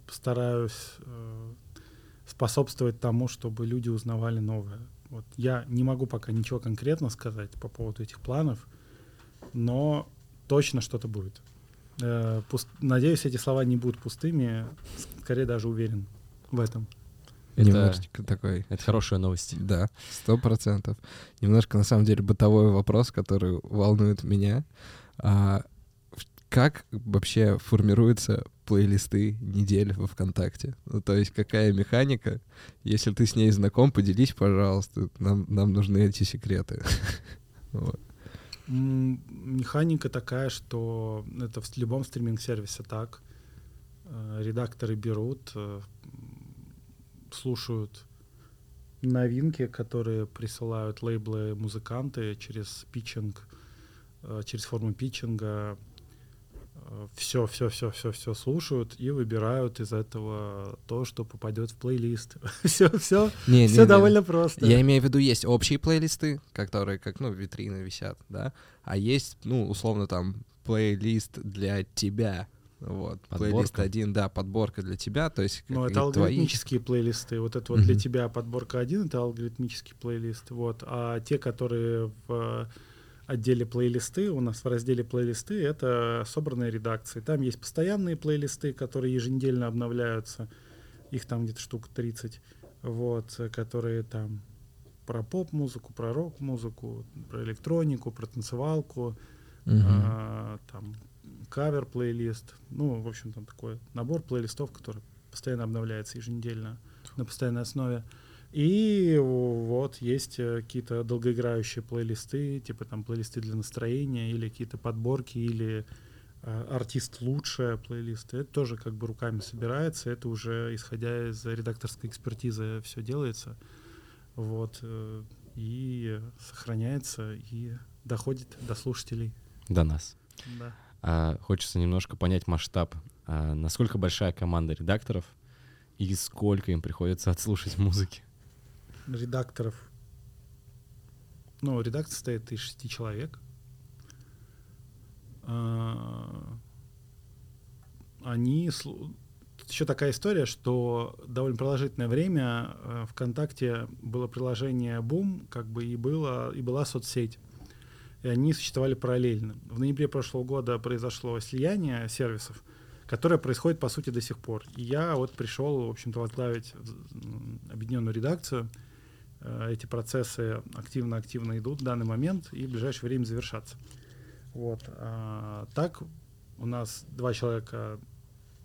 стараюсь способствовать тому, чтобы люди узнавали новое. Вот я не могу пока ничего конкретно сказать по поводу этих планов, но точно что-то будет. Э, пуст- Надеюсь, эти слова не будут пустыми, скорее даже уверен в этом. Это, Немножечко такой... это хорошая новость. Да, сто процентов. Немножко, на самом деле, бытовой вопрос, который волнует меня. А, как вообще формируются плейлисты недель во ВКонтакте? Ну, то есть какая механика? Если ты с ней знаком, поделись, пожалуйста. Нам, нам нужны эти секреты. *laughs* Механика такая, что это в любом стриминг-сервисе так. Э, Редакторы берут, э, слушают новинки, которые присылают лейблы музыканты через питчинг, э, через форму питчинга. Все, все, все, все, все слушают и выбирают из этого то, что попадет в плейлист. *laughs* Все, все, Не, не, все не. довольно просто. Я имею в виду, есть общие плейлисты, которые как, ну, витрины висят, да, а есть, ну, условно, там, плейлист для тебя, вот, плейлист Подборка. один, да, подборка для тебя, то есть Ну, это какие-то твои. алгоритмические плейлисты. Вот это вот для Мгм. тебя подборка один, это алгоритмический плейлист. Вот. А те, которые в отделе плейлисты, у нас в разделе плейлисты, это собранные редакции. Там есть постоянные плейлисты, которые еженедельно обновляются. Их там где-то штук 30. Вот, которые там про поп-музыку, про рок-музыку, про электронику, про танцевалку, Мгм. а, там кавер-плейлист, ну, в общем, там такой набор плейлистов, который постоянно обновляется еженедельно на постоянной основе. И вот есть э, какие-то долгоиграющие плейлисты, типа там плейлисты для настроения или какие-то подборки, или э, артист лучше плейлисты. Это тоже как бы руками собирается, это уже исходя из редакторской экспертизы все делается. Вот. э, И сохраняется, и доходит до слушателей. До нас. Да. А, хочется немножко понять масштаб. А, насколько большая команда редакторов и сколько им приходится отслушать музыки? Редакторов. Ну, редакция состоит из шести человек. А, Они... еще такая история, что довольно продолжительное время э, ВКонтакте было приложение Boom, как бы и, было, и была соцсеть. И они существовали параллельно. В ноябре прошлого года произошло слияние сервисов, которое происходит, по сути, до сих пор. И я вот пришел, в общем-то, возглавить объединенную редакцию. Э, Эти процессы активно-активно идут в данный момент и в ближайшее время завершатся. Вот. А, так у нас два человека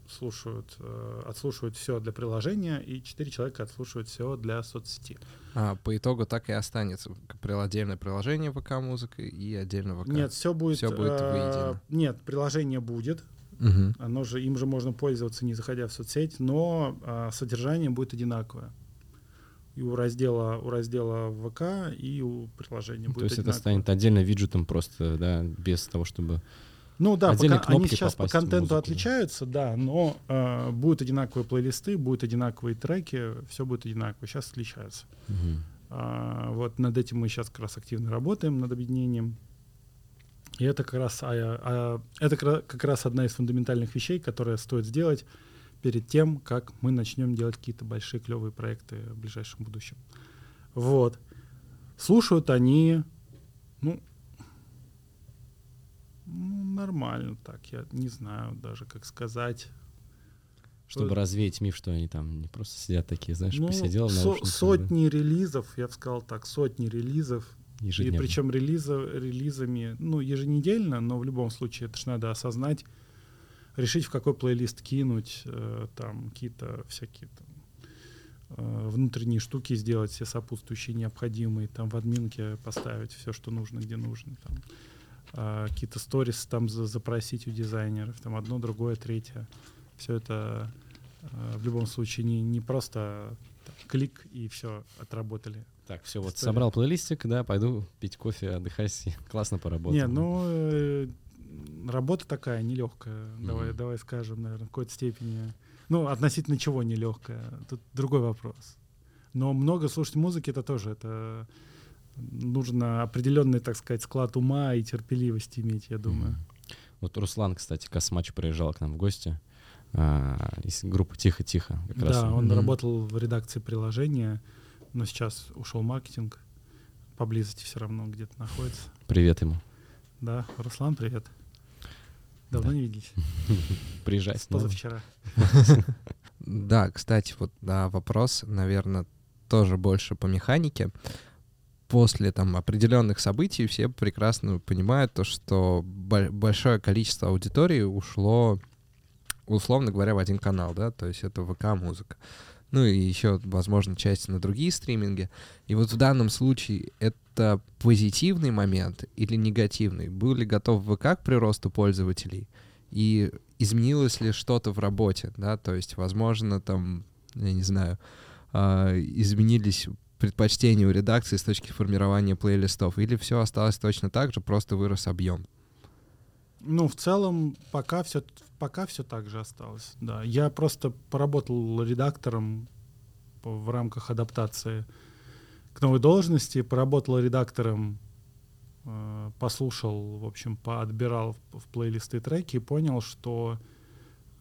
слушают, э, отслушивают все для приложения, и четыре человека отслушивают все для соцсети. А, по итогу так и останется отдельное приложение ВК-музыка и отдельно ВК. Нет, все будет. Всё будет э, воедино. Нет, приложение будет. Мгм. Оно же, им же можно пользоваться, не заходя в соцсеть, но а, содержание будет одинаковое. И у раздела, у раздела ВК, и у приложения Ну, То будет есть это одинаково. станет отдельно виджетом просто, да, без того, чтобы... Ну да, отдельные пока они сейчас по контенту музыку, да. отличаются, да, но э, будут одинаковые плейлисты, будут одинаковые треки, все будет одинаково. Сейчас отличаются. Мгм. А, вот над этим мы сейчас как раз активно работаем, над объединением. И это как раз, а, а, это как ра- как раз одна из фундаментальных вещей, которые стоит сделать перед тем, как мы начнем делать какие-то большие клевые проекты в ближайшем будущем. Вот. Слушают они, ну, ну, нормально так, я не знаю даже, как сказать. Чтобы Вот. развеять миф, что они там не просто сидят такие, знаешь, Ну, посидел со- наушниках, да, сотни релизов, я бы сказал так, сотни релизов И ежедневно. причем релиза, релизами, ну, еженедельно, но в любом случае это же надо осознать, решить, в какой плейлист кинуть, э, там какие-то всякие там, э, внутренние штуки сделать, все сопутствующие необходимые, там в админке поставить все, что нужно, где нужно, там а, какие-то сторис там за- запросить у дизайнеров, там одно, другое, третье. Все это э, в любом случае не, не просто там, клик и все, отработали. Так, все, вот История. собрал плейлистик, да, пойду пить кофе, отдыхать, *laughs* классно поработал. Не, ну э, работа такая нелегкая, давай, Мгм. давай скажем, наверное, в какой-то степени. Ну, относительно чего нелегкая, тут другой вопрос. Но много слушать музыки это тоже, это нужно определенный, так сказать, склад ума и терпеливости иметь, я думаю. Мгм. Вот Руслан, кстати, Космач приезжал к нам в гости а, из группы «Тихо-тихо». как раз Да, он Мгм. работал в редакции приложения, но сейчас ушел в маркетинг. Поблизости все равно где-то находится. Привет ему. Да, Руслан, привет. Давно Да. не виделись. *laughs* Приезжай С позавчера. *laughs* Да, кстати, вот да, вопрос, наверное, тоже больше по механике. После там определенных событий все прекрасно понимают то, что бо- большое количество аудитории ушло, условно говоря, в один канал, да, то есть это ВК-музыка. Ну и еще, возможно, часть на другие стриминги. И вот в данном случае это позитивный момент или негативный? Был ли готов ВК к приросту пользователей? И изменилось ли что-то в работе, да, то есть, возможно, там, я не знаю, а, изменились предпочтения у редакции с точки формирования плейлистов, или все осталось точно так же, просто вырос объем? Ну, в целом, пока все, пока все так же осталось. Да, я просто поработал редактором в рамках адаптации к новой должности, поработал редактором, э, послушал, в общем, поотбирал в, в плейлисты треки и понял, что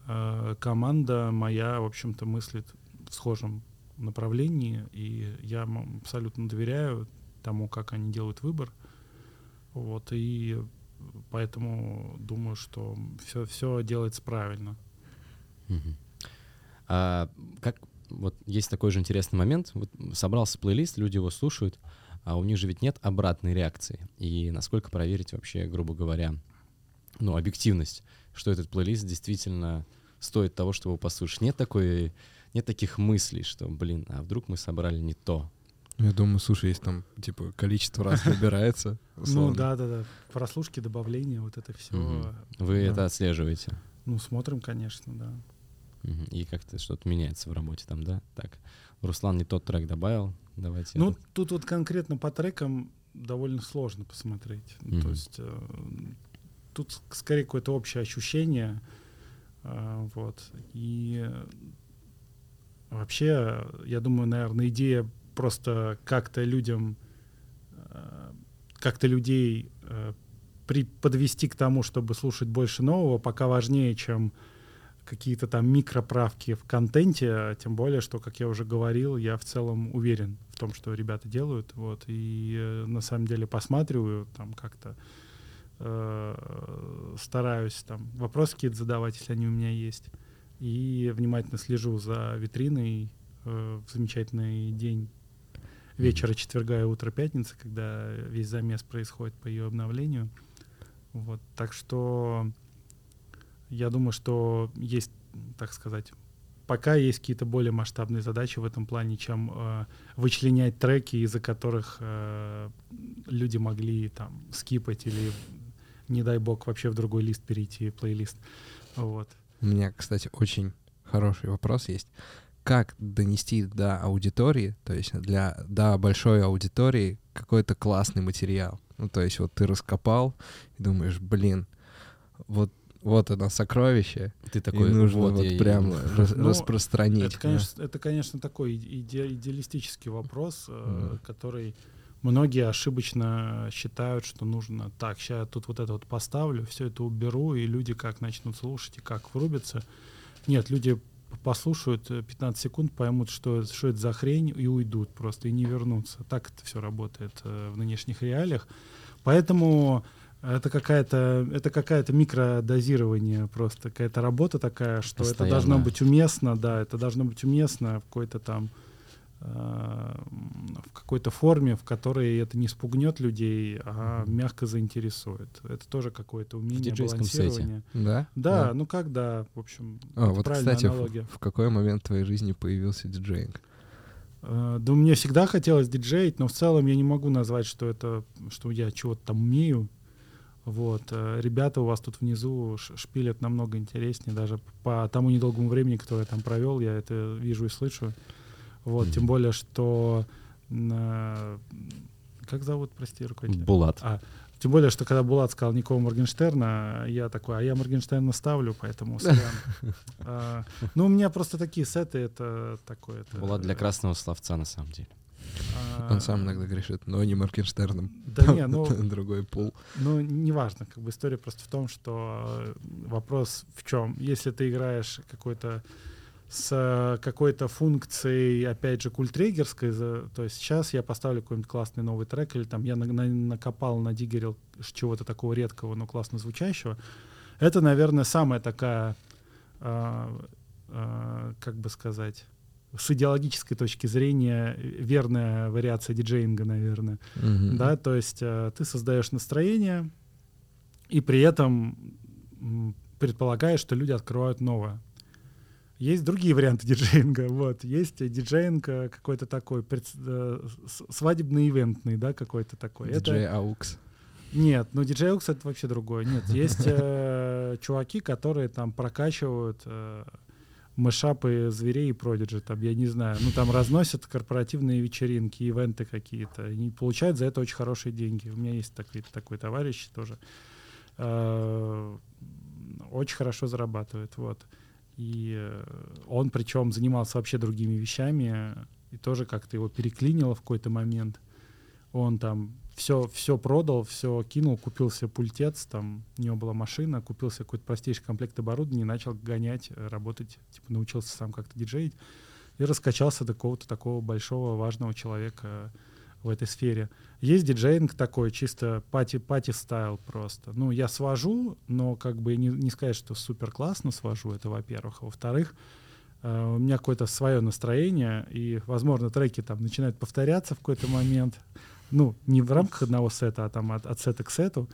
э, команда моя, в общем-то, мыслит в схожем направлении, и я абсолютно доверяю тому, как они делают выбор. Вот, и поэтому думаю, что все, все делается правильно. Мгм. А как вот есть такой же интересный момент. Вот собрался плейлист, люди его слушают, а у них же ведь нет обратной реакции. И насколько проверить вообще, грубо говоря, ну, объективность, что этот плейлист действительно стоит того, чтобы послушать. Нет такой, нет таких мыслей, что, блин, а вдруг мы собрали не то. Я думаю, слушай, если там, типа, количество раз *laughs* набирается, Ну да, да, да. Прослушки, добавления, вот это все. Вы это отслеживаете. Ну, смотрим, конечно, да. И как-то что-то меняется в работе там, да? Так, Руслан не тот трек добавил, давайте. Ну, этот. тут вот конкретно по трекам довольно сложно посмотреть. Ну, То есть э, тут скорее какое-то общее ощущение. э, вот. И э, вообще, я думаю, наверное, идея просто как-то людям, э, как-то людей э, при, подвести к тому, чтобы слушать больше нового, пока важнее, чем какие-то там микроправки в контенте, а тем более, что, как я уже говорил, я в целом уверен в том, что ребята делают, вот, и э, на самом деле посматриваю, там как-то э, стараюсь там вопросы какие-то задавать, если они у меня есть, и внимательно слежу за витриной э, в замечательный день вечера четверга и утро пятницы, когда весь замес происходит по ее обновлению. Вот, так что я думаю, что есть, так сказать, пока есть какие-то более масштабные задачи в этом плане, чем э, вычленять треки, из-за которых э, люди могли там скипать или, не дай бог, вообще в другой лист перейти, плейлист. Вот. У меня, кстати, очень хороший вопрос есть. Как донести до аудитории, то есть для до большой аудитории какой-то классный материал? Ну, то есть вот ты раскопал и думаешь, блин, вот вот оно сокровище, Ты и такой, нужно вот, вот я и- прям рас- Ну, распространить. Это, конечно, это, конечно, такой иде- идеалистический вопрос, э, Мгм. который многие ошибочно считают, что нужно так, сейчас я тут вот это вот поставлю, все это уберу, и люди как начнут слушать и как врубятся. Нет, люди послушают э, 15 секунд, поймут, что, что это за хрень, и уйдут просто, и не вернутся. Так это все работает э, в нынешних реалиях. Поэтому это какая-то это какая-то микродозирование просто какая-то работа такая, что это должно Постоянно. быть уместно, да, это должно быть уместно в какой-то там э, в какой-то форме, в которой это не спугнет людей, а мягко заинтересует. Это тоже какое-то умение диджейском сете. балансирования. Да? Да, ну как да, в общем, А, вот, правильная кстати, в, аналогия. в какой момент в твоей жизни появился диджейнг? Э, Да мне всегда хотелось диджеить, но в целом я не могу назвать, что это, что я чего-то там умею. Вот. э, Ребята у вас тут внизу шпилят намного интереснее, даже по тому недолгому времени, которое я там провел, я это вижу и слышу. Вот, тем Мгм. более, что на- как зовут, прости, руководителя? Булат. А, тем более, что когда Булат сказал Никола Моргенштерна, я такой, а я Моргенштерна ставлю, поэтому. *laughs* А, Ну, у меня просто такие сеты, это такое. это, Булат для красного словца, на самом деле. а, Он сам иногда грешит, но не Моргенштерном. Да не, ну, *laughs* Другой пул. Ну, неважно, как бы история просто в том, что э, вопрос в чем. Если ты играешь какой-то с э, какой-то функцией, опять же, культрегерской, за- то есть сейчас я поставлю какой-нибудь классный новый трек, или там я на- на- накопал, надигерил чего-то такого редкого, но классно звучащего, это, наверное, самая такая, а, а, как бы сказать, с идеологической точки зрения э, верная вариация диджеинга, наверное. Мгм. Да, то есть э, ты создаешь настроение и при этом предполагаешь, что люди открывают новое. Есть другие варианты *laughs* диджеинга. Вот. Есть диджеинг э, какой-то такой, пред- э, с- свадебно-ивентный, да, какой-то такой. Это- Диджей Аукс. нет, ну диджей Укс это вообще другое. Нет, есть э, *laughs* чуваки, которые там прокачивают э, мышапы зверей и продиджи, там, я не знаю, ну там разносят корпоративные вечеринки, ивенты какие-то, и получают за это очень хорошие деньги. У меня есть такой, такой товарищ тоже, э, очень хорошо зарабатывает, вот. И э, он причем занимался вообще другими вещами, и тоже как-то его переклинило в какой-то момент. Он там все, все продал, все кинул, купил себе пультец, там у него была машина, купил себе какой-то простейший комплект оборудования начал гонять, э, работать, типа научился сам как-то диджеить и раскачался до какого-то такого большого важного человека в этой сфере. Есть диджеинг такой, чисто party, party style просто. Ну, я свожу, но как бы не, не сказать, что супер классно свожу, это во-первых. А во-вторых, э, у меня какое-то свое настроение, и, возможно, треки там начинают повторяться в какой-то момент. Ну, не в рамках одного сета, а там от, от сета к сету.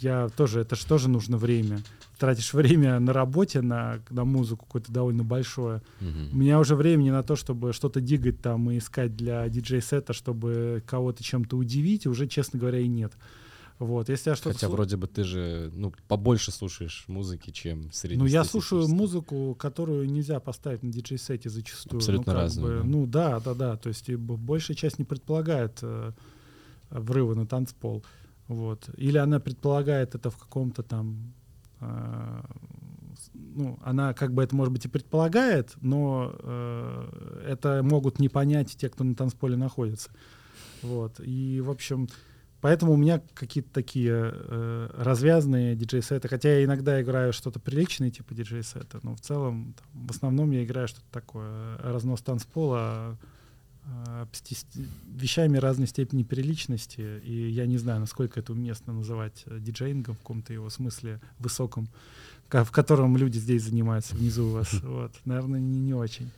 Я тоже, это же тоже нужно время. Тратишь время на работе, на, на музыку какое-то довольно большое. Мгм. У меня уже времени на то, чтобы что-то дигать там и искать для диджей-сета, чтобы кого-то чем-то удивить, уже, честно говоря, и нет. Вот, если я что-то... Хотя слу- вроде бы ты же, ну, побольше слушаешь музыки, чем среди Ну, я слушаю музыку, которую нельзя поставить на диджей-сете зачастую. Абсолютно ну, разную, бы, да. Ну, да, да, да. То есть и большая часть не предполагает э, врыва на танцпол. Вот. Или она предполагает это в каком-то там... э, ну, она как бы это, может быть, и предполагает, но э, это могут не понять те, кто на танцполе находится. Вот. И, в общем, поэтому у меня какие-то такие э, развязанные диджей-сеты. Хотя я иногда играю что-то приличное, типа диджей-сета, но в целом, там, в основном я играю что-то такое. э, Разнос танцпола, вещами разной степени приличности. И я не знаю, насколько это уместно называть э, диджеингом в каком-то его смысле высоком, в котором люди здесь занимаются внизу у вас. *laughs* Вот. Наверное, не, не очень.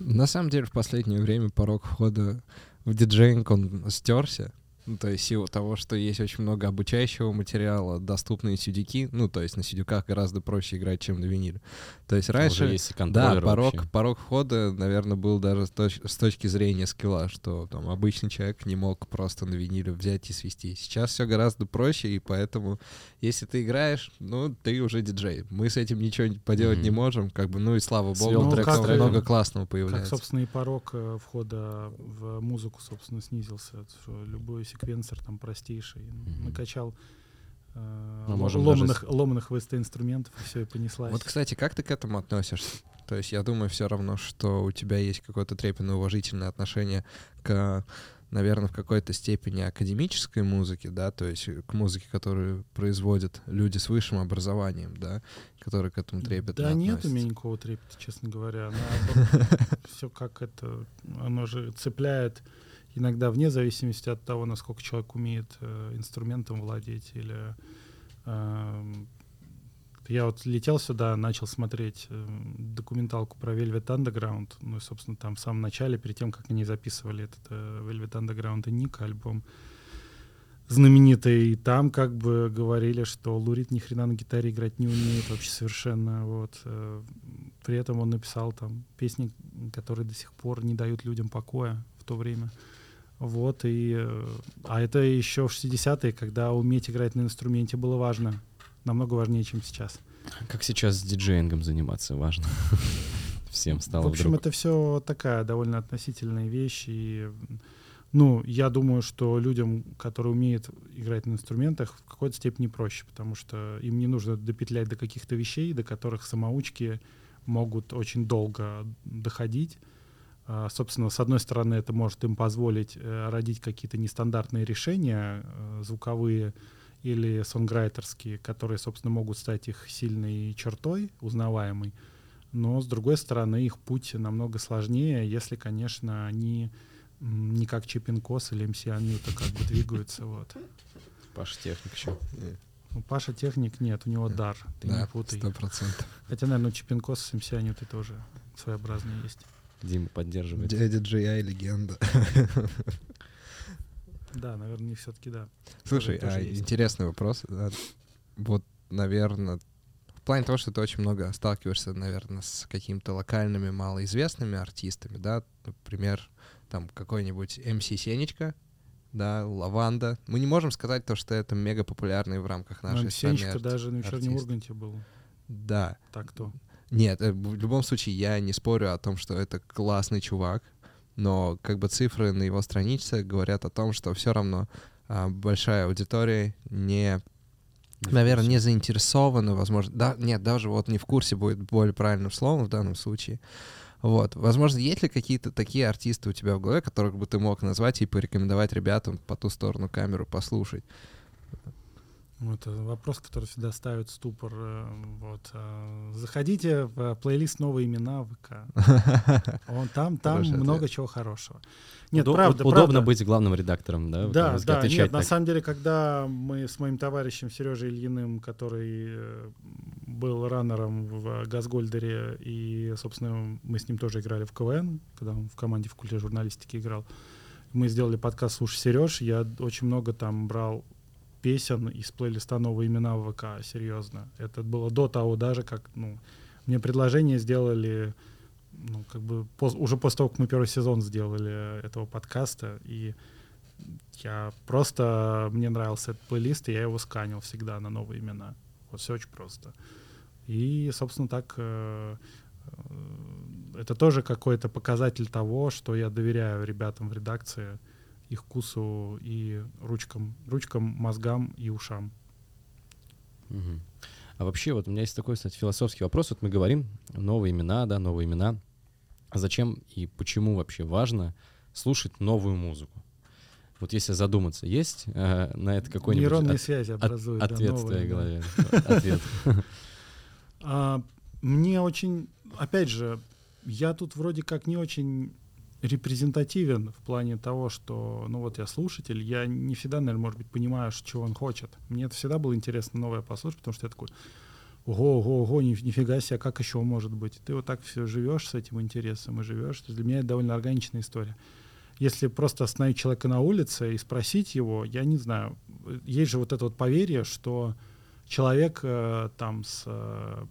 На самом деле, в последнее время порог входа в диджеинг, он стерся. Ну, то есть в силу того, что есть очень много обучающего материала, доступные сидюки, ну, то есть на сидюках гораздо проще играть, чем на виниле. То есть раньше... Уже есть и Да, порог, вообще. порог входа, наверное, был даже с, точ- с точки зрения скилла, что там обычный человек не мог просто на виниле взять и свести. Сейчас все гораздо проще, и поэтому, если ты играешь, ну, ты уже диджей. Мы с этим ничего не- поделать не Мгм. можем, как бы, ну и слава Свел богу, трек так с треком. много классного Как, появляется. собственно, и порог э, входа в музыку, собственно, снизился. Что любой секвенсор там простейший. Мгм. Накачал э, ло- можем ломаных, ломаных VST-инструментов, и все, и понеслась. Вот, кстати, как ты к этому относишься? То есть я думаю все равно, что у тебя есть какое-то трепетное уважительное отношение к, наверное, в какой-то степени академической музыке, да, то есть к музыке, которую производят люди с высшим образованием, да, которые к этому трепетно Да нет у относятся. меня никакого трепета, честно говоря. *laughs* Все как это, оно же цепляет иногда вне зависимости от того, насколько человек умеет э, инструментом владеть или эм, я вот летел сюда, начал смотреть эм, документалку про Velvet Underground, ну и, собственно, там в самом начале, перед тем, как они записывали этот э, Velvet Underground и Ник альбом, знаменитый, и там как бы говорили, что Лурид ни хрена на гитаре играть не умеет вообще совершенно, вот. э, При этом он написал там песни, которые до сих пор не дают людям покоя в то время. Вот, и... А это еще в 60-е, когда уметь играть на инструменте было важно. Намного важнее, чем сейчас. Как сейчас с диджеингом заниматься важно? *laughs* Всем стало В общем, вдруг. это все такая довольно относительная вещь. И, ну, я думаю, что людям, которые умеют играть на инструментах, в какой-то степени проще, потому что им не нужно допетлять до каких-то вещей, до которых самоучки могут очень долго доходить. А, Собственно, с одной стороны, это может им позволить э, родить какие-то нестандартные решения э, звуковые или сонграйтерские, которые, собственно, могут стать их сильной чертой, узнаваемой. Но, с другой стороны, их путь намного сложнее, если, конечно, они не как Чипинкос или МС Анюта как бы двигаются. Вот. Паша техник еще. У Паша техник нет, у него дар, ты не Да, путай. сто процентов. Хотя, наверное, у Чипинкос с МС Анютой тоже своеобразные есть. Дима поддерживает. Дядя Джей легенда. Да, наверное, не все-таки да. Слушай, а интересный вопрос. да. Вот, наверное, в плане того, что ты очень много сталкиваешься, наверное, с какими-то локальными малоизвестными артистами, да, например, там какой-нибудь МС Сенечка, да, Лаванда. Мы не можем сказать то, что это мега популярный в рамках нашей Ну, страны Сенечка даже на вечернем артист. Урганте был. Да. Так-то. Нет, э, в любом случае я не спорю о том, что это классный чувак, но как бы цифры на его странице говорят о том, что все равно а, большая аудитория не, наверное, не заинтересована, возможно, да, нет, даже вот не в курсе будет более правильным словом в данном случае. Вот, возможно, есть ли какие-то такие артисты у тебя в голове, которых бы ты мог назвать и порекомендовать ребятам по ту сторону камеру послушать? Ну, Это вопрос, который всегда ставит ступор. э, Вот. а, Заходите в э, плейлист «Новые имена» в ВК. *laughs* Он, там там Хороший много ответ. чего хорошего. Нет, Удо- правда, Удобно правда. быть главным редактором, да? вот, на Да, взгляд, да, нет, на так. самом деле, когда мы с моим товарищем Сережей Ильиным, который э, был раннером в Газгольдере, и, собственно, мы с ним тоже играли в КВН, когда он в команде в культе журналистики играл, мы сделали подкаст «Слушай, Сереж», я очень много там брал песен из плейлиста «Новые имена» в ВК, серьезно. Это было до того даже, как, ну, мне предложение сделали, ну, как бы, пос- уже после того, как мы первый сезон сделали этого подкаста, и я просто, мне нравился этот плейлист, и я его сканил всегда на новые имена. Вот все очень просто. И, собственно, так э, э, это тоже какой-то показатель того, что я доверяю ребятам в редакции, их вкусу и ручкам, ручкам, мозгам и ушам. Мгм. А вообще, вот у меня есть такой, кстати, философский вопрос. Вот мы говорим новые имена, да, новые имена. А зачем и почему вообще важно слушать новую музыку? Вот если задуматься, есть э, на это какой-нибудь Нейронные от- связи от- образуют. да, ответ в новые, твоей да. голове? *laughs* Ответ. А, мне очень, опять же, я тут вроде как не очень репрезентативен в плане того, что, ну вот я слушатель, я не всегда, наверное, может быть, понимаю, чего он хочет. Мне это всегда было интересно новое послушать, потому что я такой, ого, ого, ого, ни- нифига себе, как еще может быть? Ты вот так все живешь с этим интересом и живешь. То есть для меня это довольно органичная история. Если просто остановить человека на улице и спросить его, я не знаю, есть же вот это вот поверье, что человек э, там с, э,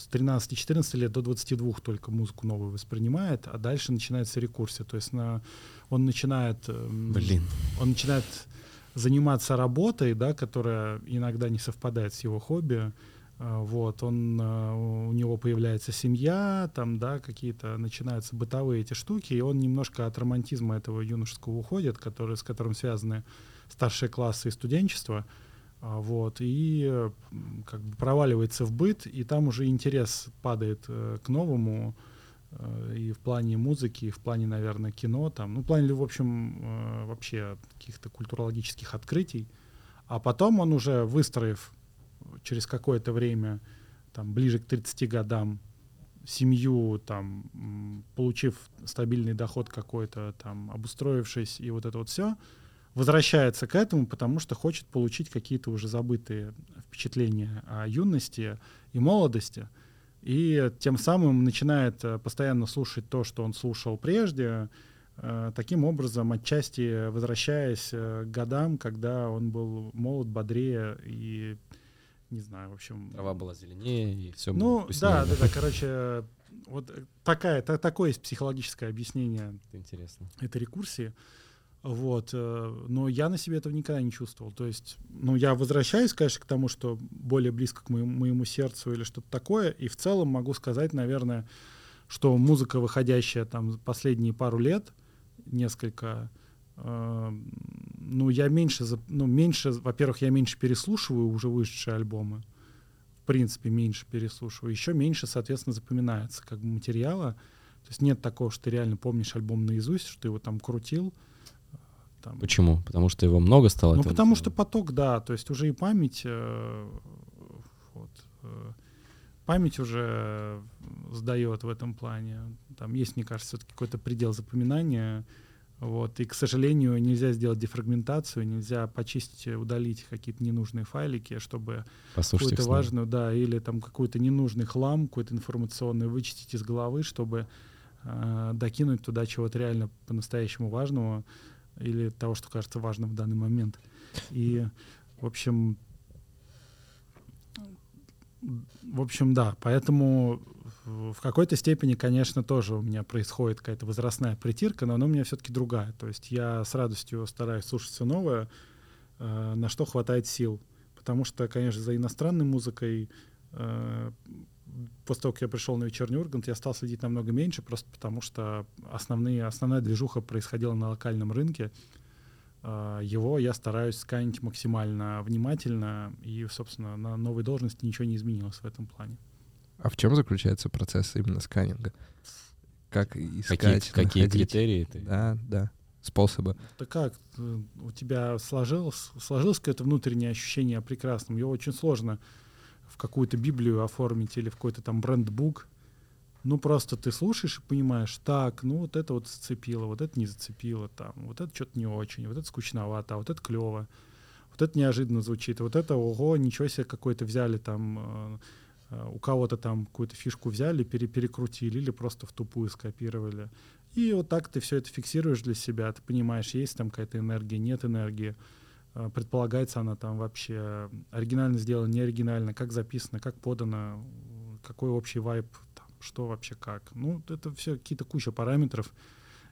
с 13-14 лет до 22 только музыку новую воспринимает, а дальше начинается рекурсия. То есть на, он начинает... эм, Блин. он начинает заниматься работой, да, которая иногда не совпадает с его хобби. А, Вот, он, а, у него появляется семья, там, да, какие-то начинаются бытовые эти штуки, и он немножко от романтизма этого юношеского уходит, который, с которым связаны старшие классы и студенчество, вот, и как бы проваливается в быт, и там уже интерес падает э, к новому, э, и в плане музыки, и в плане, наверное, кино, там, ну, в плане, в общем, э, вообще каких-то культурологических открытий. А потом он уже, выстроив через какое-то время, там, ближе к 30 годам, семью, там, получив стабильный доход какой-то, там, обустроившись, и вот это вот все, возвращается к этому, потому что хочет получить какие-то уже забытые впечатления о юности и молодости, и тем самым начинает э, постоянно слушать то, что он слушал прежде, э, таким образом, отчасти возвращаясь э, к годам, когда он был молод, бодрее и не знаю, в общем... Трава была зеленее, и все Ну, было вкуснее. да, да, да, *laughs* короче, вот такая, та- такое есть психологическое объяснение Это интересно. этой рекурсии. Вот, э, но я на себе этого никогда не чувствовал. То есть, ну, я возвращаюсь, конечно, к тому, что более близко к моему, моему сердцу или что-то такое, и в целом могу сказать, наверное, что музыка, выходящая там последние пару лет, несколько, э, ну, я меньше, ну, меньше, во-первых, я меньше переслушиваю уже вышедшие альбомы, в принципе, меньше переслушиваю, еще меньше, соответственно, запоминается как бы материала, то есть нет такого, что ты реально помнишь альбом наизусть, что ты его там крутил, там, Почему? Потому что его много стало? ну, потому дела? что поток, да, то есть уже и память, э, вот, э, память уже сдает в этом плане. Там есть, мне кажется, все-таки какой-то предел запоминания. Вот, и, к сожалению, нельзя сделать дефрагментацию, нельзя почистить, удалить какие-то ненужные файлики, чтобы какую-то важную, да, или там какой-то ненужный хлам, какой-то информационный вычистить из головы, чтобы э, докинуть туда чего-то реально по-настоящему важного или того, что кажется важным в данный момент. И, в общем, в общем, да, поэтому в какой-то степени, конечно, тоже у меня происходит какая-то возрастная притирка, но она у меня все-таки другая. То есть я с радостью стараюсь слушать все новое, э, на что хватает сил. Потому что, конечно, за иностранной музыкой э, после того, как я пришел на вечерний Ургант, я стал следить намного меньше, просто потому что основные, основная движуха происходила на локальном рынке. Э, Его я стараюсь сканить максимально внимательно, и, собственно, на новой должности ничего не изменилось в этом плане. А в чем заключается процесс именно сканинга? Как искать, Какие, какие находить? критерии ты? Да, да, способы. Так как э, у тебя сложилось, сложилось какое-то внутреннее ощущение о прекрасном? Его очень сложно какую-то Библию оформить или в какой-то там брендбук. Ну, просто ты слушаешь и понимаешь, так, ну, вот это вот зацепило, вот это не зацепило, там, вот это что-то не очень, вот это скучновато, а вот это клево, вот это неожиданно звучит, вот это, ого, ничего себе, какой-то взяли там, э, э, у кого-то там какую-то фишку взяли, пере- перекрутили или просто в тупую скопировали. И вот так ты все это фиксируешь для себя, ты понимаешь, есть там какая-то энергия, нет энергии, предполагается она там вообще оригинально сделана, не оригинально, как записано, как подано, какой общий вайб, там, что вообще как. Ну, это все какие-то куча параметров,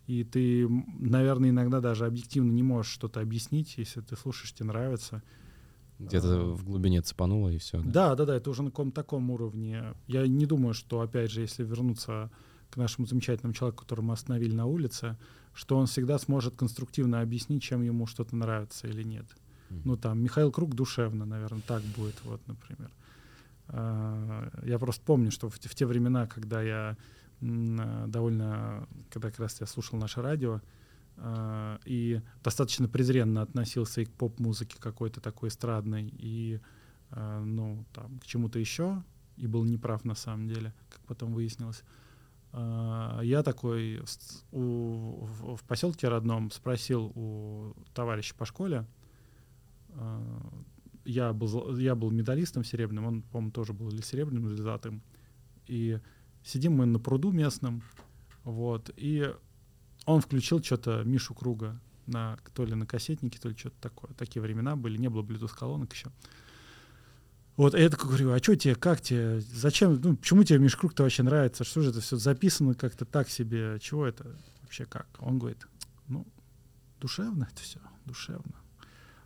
и ты, наверное, иногда даже объективно не можешь что-то объяснить, если ты слушаешь, тебе нравится. Где-то А. в глубине цепануло, и все. Да, да, да, это уже на каком-то таком уровне. Я не думаю, что, опять же, если вернуться к нашему замечательному человеку, которого мы остановили на улице, что он всегда сможет конструктивно объяснить, чем ему что-то нравится или нет. Ну, там, Михаил Круг душевно, наверное, так будет, вот, например. А, Я просто помню, что в, те- времена, когда я а, довольно, когда как раз я слушал наше радио, а, и достаточно презренно относился и к поп-музыке какой-то такой эстрадной, и, ну, там, к чему-то еще, и был неправ на самом деле, как потом выяснилось. А, Я такой у- в, поселке родном спросил у товарища по школе, а, я был, я был медалистом серебряным, он, по-моему, тоже был или серебряным, или золотым. И сидим мы на пруду местном, вот, и он включил что-то Мишу Круга на, то ли на кассетнике, то ли что-то такое. Такие времена были, не было Bluetooth-колонок еще. Вот, и я такой говорю, а что тебе, как тебе, зачем, ну, почему тебе Миш Круг-то вообще нравится, что же это все записано как-то так себе, чего это вообще как? Он говорит, ну, душевно это все, душевно.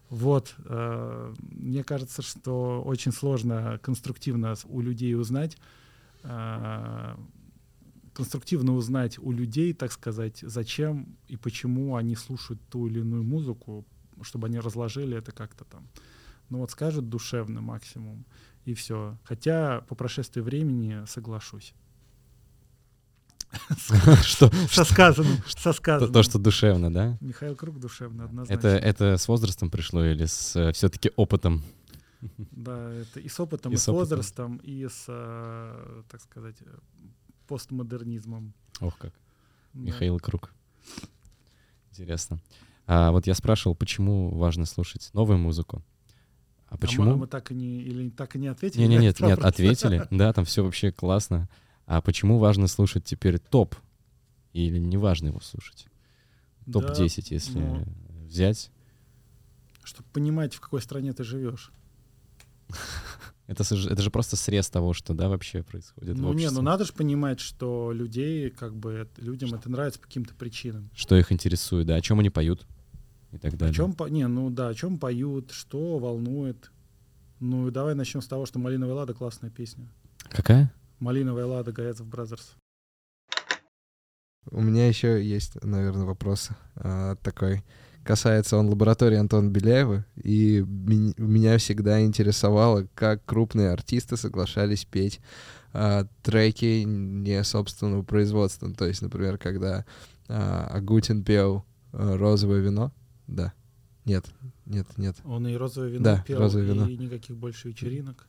Вот, э, мне кажется, что очень сложно конструктивно у людей узнать, э, конструктивно узнать у людей, так сказать, зачем и почему они слушают ту или иную музыку, чтобы они разложили это как-то там. Ну вот скажут душевно максимум, и все. Хотя по прошествии времени соглашусь. *laughs* Что? Со сказанным, со То, сказанным. то, что душевно, да? Михаил Круг душевно, однозначно. Это, это с возрастом пришло или с все-таки опытом? Да, это и с опытом, И и, с с опытом. возрастом, и с, э, так сказать, э, постмодернизмом. Ох как. Да. Михаил Круг. Интересно. А вот я спрашивал, почему важно слушать новую музыку. А мы- почему? а мы так и не, или так и не ответили? Не, нет, нет, вопрос? ответили. *laughs* Да, там все вообще классно. А почему важно слушать теперь топ? Или не важно его слушать? Да, Топ-10, если ну, взять. Чтобы понимать, в какой стране ты живешь. *laughs* Это, это же просто срез того, что, да, вообще происходит Ну не, ну надо же понимать, что людей, как бы, людям это нравится по каким-то причинам. Что их интересует, да, о чем они поют и так О далее. чем, по... не, ну да, о чем поют, что волнует. Ну давай начнем с того, что «Малиновая лада» классная песня. Какая? «Малиновая лада» Gayazovs Brothers. У меня еще есть, наверное, вопрос а, такой. Касается он лаборатории Антона Беляева, и ми- меня всегда интересовало, как крупные артисты соглашались петь а, треки не собственного производства. То есть, например, когда а, Агутин пел а, «Розовое вино», да, нет, нет, нет, Он и «Розовое вино» Да, пел, «Розовое вино». и никаких больше вечеринок.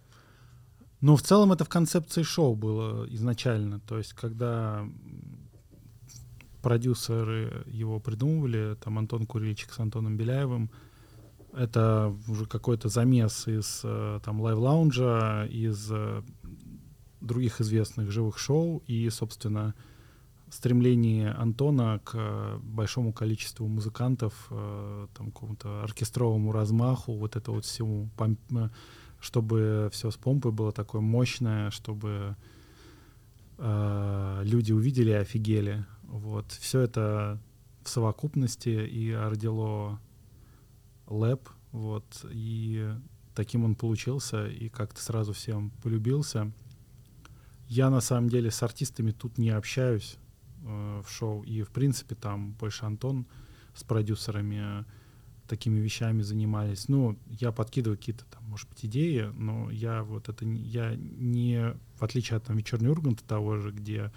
Ну, в целом это в концепции шоу было изначально. То есть, когда продюсеры его придумывали, там Антон Курильчик с Антоном Беляевым, это уже какой-то замес из э, там Live Lounge а, из э, других известных живых шоу и, собственно, стремление Антона к э, большому количеству музыкантов, э, там, какому-то оркестровому размаху, вот это вот всему, э, чтобы все с помпой было такое мощное, чтобы люди увидели и офигели. Вот. Все это в совокупности и родило лэп, вот, и таким он получился, и как-то сразу всем полюбился. Я на самом деле с артистами тут не общаюсь э, в шоу, и в принципе там больше Антон с продюсерами э, такими вещами занимались. Ну, я подкидываю какие-то там, может быть, идеи, но я вот это я не, в отличие от там вечернего Урганта того же, где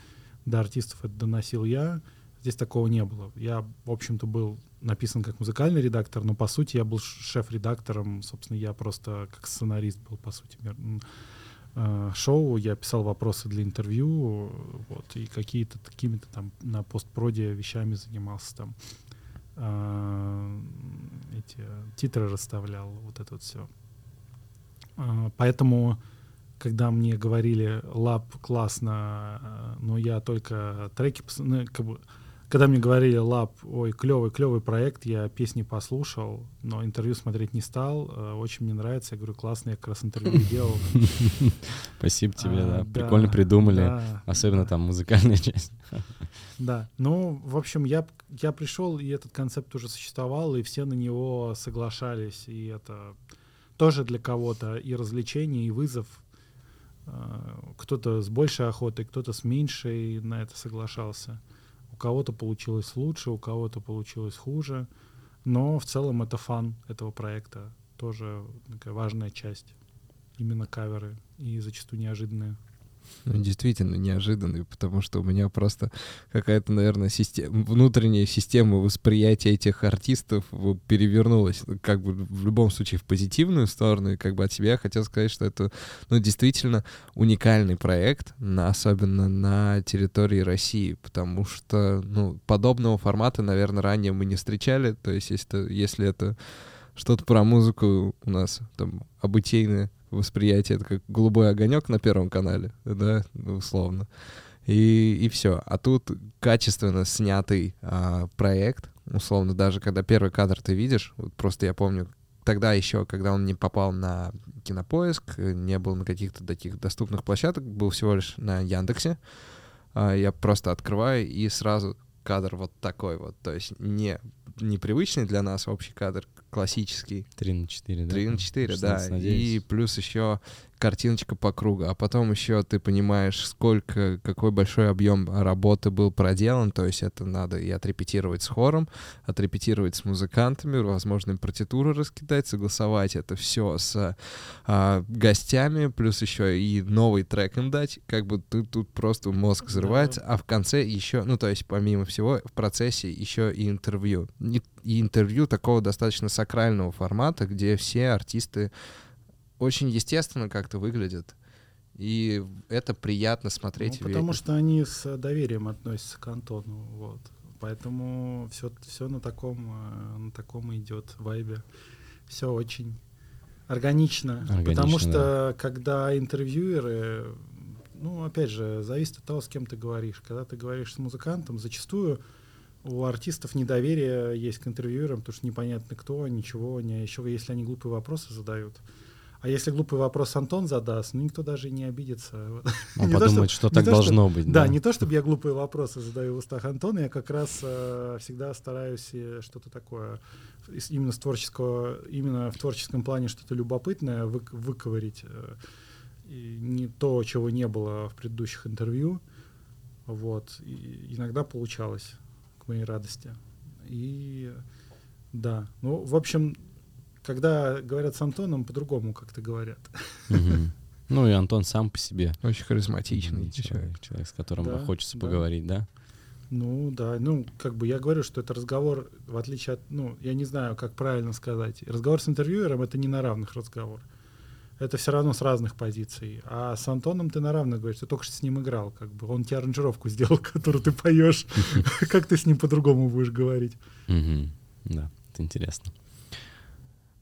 до артистов это доносил я, здесь такого не было. Я, в общем-то, был написан как музыкальный редактор, но по сути я был шеф-редактором, собственно, я просто как сценарист был, по сути, шоу, я писал вопросы для интервью, вот, и какие-то такими-то там на постпроде вещами занимался там. э, эти титры расставлял, вот это вот все. Поэтому, когда мне говорили, LAB классно, э, но я только треки, ну, как бы, когда мне говорили, LAB, ой, клевый, клевый проект, я песни послушал, но интервью смотреть не стал, э, очень мне нравится, я говорю, классно, я как раз интервью *laughs* делал. Спасибо тебе, А, да. Прикольно придумали. Особенно там музыкальная *laughs* часть. Да, ну, в общем, я, я пришел, и этот концепт уже существовал, и все на него соглашались, и это тоже для кого-то и развлечение, и вызов. Э, Кто-то с большей охотой, кто-то с меньшей на это соглашался. У кого-то получилось лучше, у кого-то получилось хуже, но в целом это фан этого проекта, тоже такая важная часть. Именно каверы, и зачастую неожиданные. Ну, действительно неожиданный, потому что у меня просто какая-то, наверное, система, внутренняя система восприятия этих артистов перевернулась, как бы в любом случае в позитивную сторону, и как бы от себя я хотел сказать, что это, ну, действительно уникальный проект, на, особенно на территории России, потому что, ну, подобного формата, наверное, ранее мы не встречали, то есть если это, если это что-то про музыку у нас там обытейное восприятие, это как голубой огонек на первом канале, да, ну, условно. И, и все. А тут качественно снятый а, проект, условно, даже когда первый кадр ты видишь, вот просто я помню, тогда еще, когда он не попал на кинопоиск, не был на каких-то таких доступных площадок, был всего лишь на Яндексе, а, я просто открываю и сразу кадр вот такой вот, то есть не непривычный для нас общий кадр, классический, 3 на 4, да? 3 на 4, да. 16 на И 9. плюс еще картиночка по кругу. А потом еще ты понимаешь, сколько, какой большой объем работы был проделан. То есть это надо и отрепетировать с хором, отрепетировать с музыкантами, возможно, им партитуру раскидать, согласовать это все с а, гостями, плюс еще и новый трек им дать. Как бы ты тут просто мозг взрывается. А в конце еще, ну то есть помимо всего, в процессе еще и интервью. И, и интервью такого достаточно сакрального формата, где все артисты очень естественно как-то выглядят. И это приятно смотреть. Ну, и потому что они с доверием относятся к Антону, вот. Поэтому все, все на таком, э, на таком идет вайбе. Все очень органично. Органично, потому что когда интервьюеры, ну, опять же, зависит от того, с кем ты говоришь. Когда ты говоришь с музыкантом, зачастую у артистов недоверие есть к интервьюерам, потому что непонятно кто, ничего, не, еще если они глупые вопросы задают. А если глупый вопрос Антон задаст, ну никто даже и не обидится. Он Не то, подумает, что- что не так то, что- должно быть. Да, не то, чтобы я глупые вопросы задаю в устах Антона, я как раз э, всегда стараюсь э, что-то такое именно с творческого, именно в творческом плане что-то любопытное вык- выковырить. э, и не то, чего не было в предыдущих интервью. Вот. И иногда получалось, к моей радости. И да. Ну, в общем, когда говорят с Антоном, по-другому как-то говорят. *laughs* Ну и Антон сам по себе Очень харизматичный человек. человек, человек, с которым Да, хочется да. поговорить, да? Ну да, ну как бы я говорю, что это разговор, в отличие от, ну я не знаю, как правильно сказать, разговор с интервьюером это не на равных разговор. Это все равно с разных позиций. А с Антоном ты на равных говоришь, ты только что с ним играл, как бы он тебе аранжировку сделал, *laughs* которую ты поешь. *laughs* Как ты с ним по-другому будешь говорить? Да, это интересно.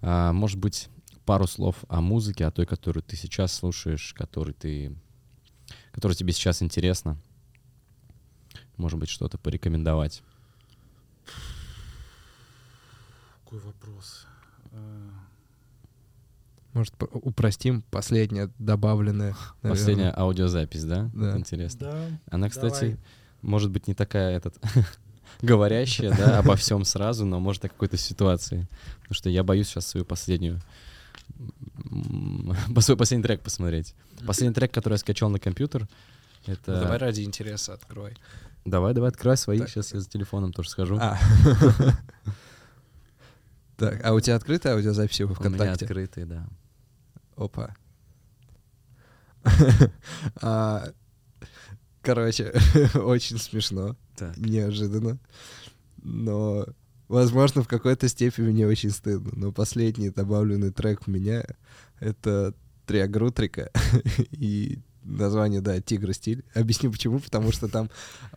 А, может быть, пару слов о музыке, о той, которую ты сейчас слушаешь, которой ты, которая тебе сейчас интересна. Может быть, что-то порекомендовать. Какой вопрос? А, Может, упростим последнее добавленное. наверное. Последняя аудиозапись, да? Да. Интересно. Да. Она, кстати, давай. может быть, не такая этот *laughs* говорящая, да, обо всем сразу, но может о какой-то ситуации. Потому что я боюсь сейчас свою последнюю м, *laughs* свой последний трек посмотреть. Последний трек, который я скачал на компьютер, это... Ну, Давай ради интереса открой. Давай, давай, открывай свои. Так. Сейчас я за телефоном тоже схожу. А. Так, а у тебя открытая аудиозапись во У меня ВКонтакте? открытый, да. Опа. *laughs* Короче, *laughs* очень смешно, Так. неожиданно. Но, возможно, в какой-то степени мне очень стыдно. Но последний добавленный трек у меня — это Триагрутрика. *laughs* И название, да, «Тигр стиль». Объясню почему, потому что там...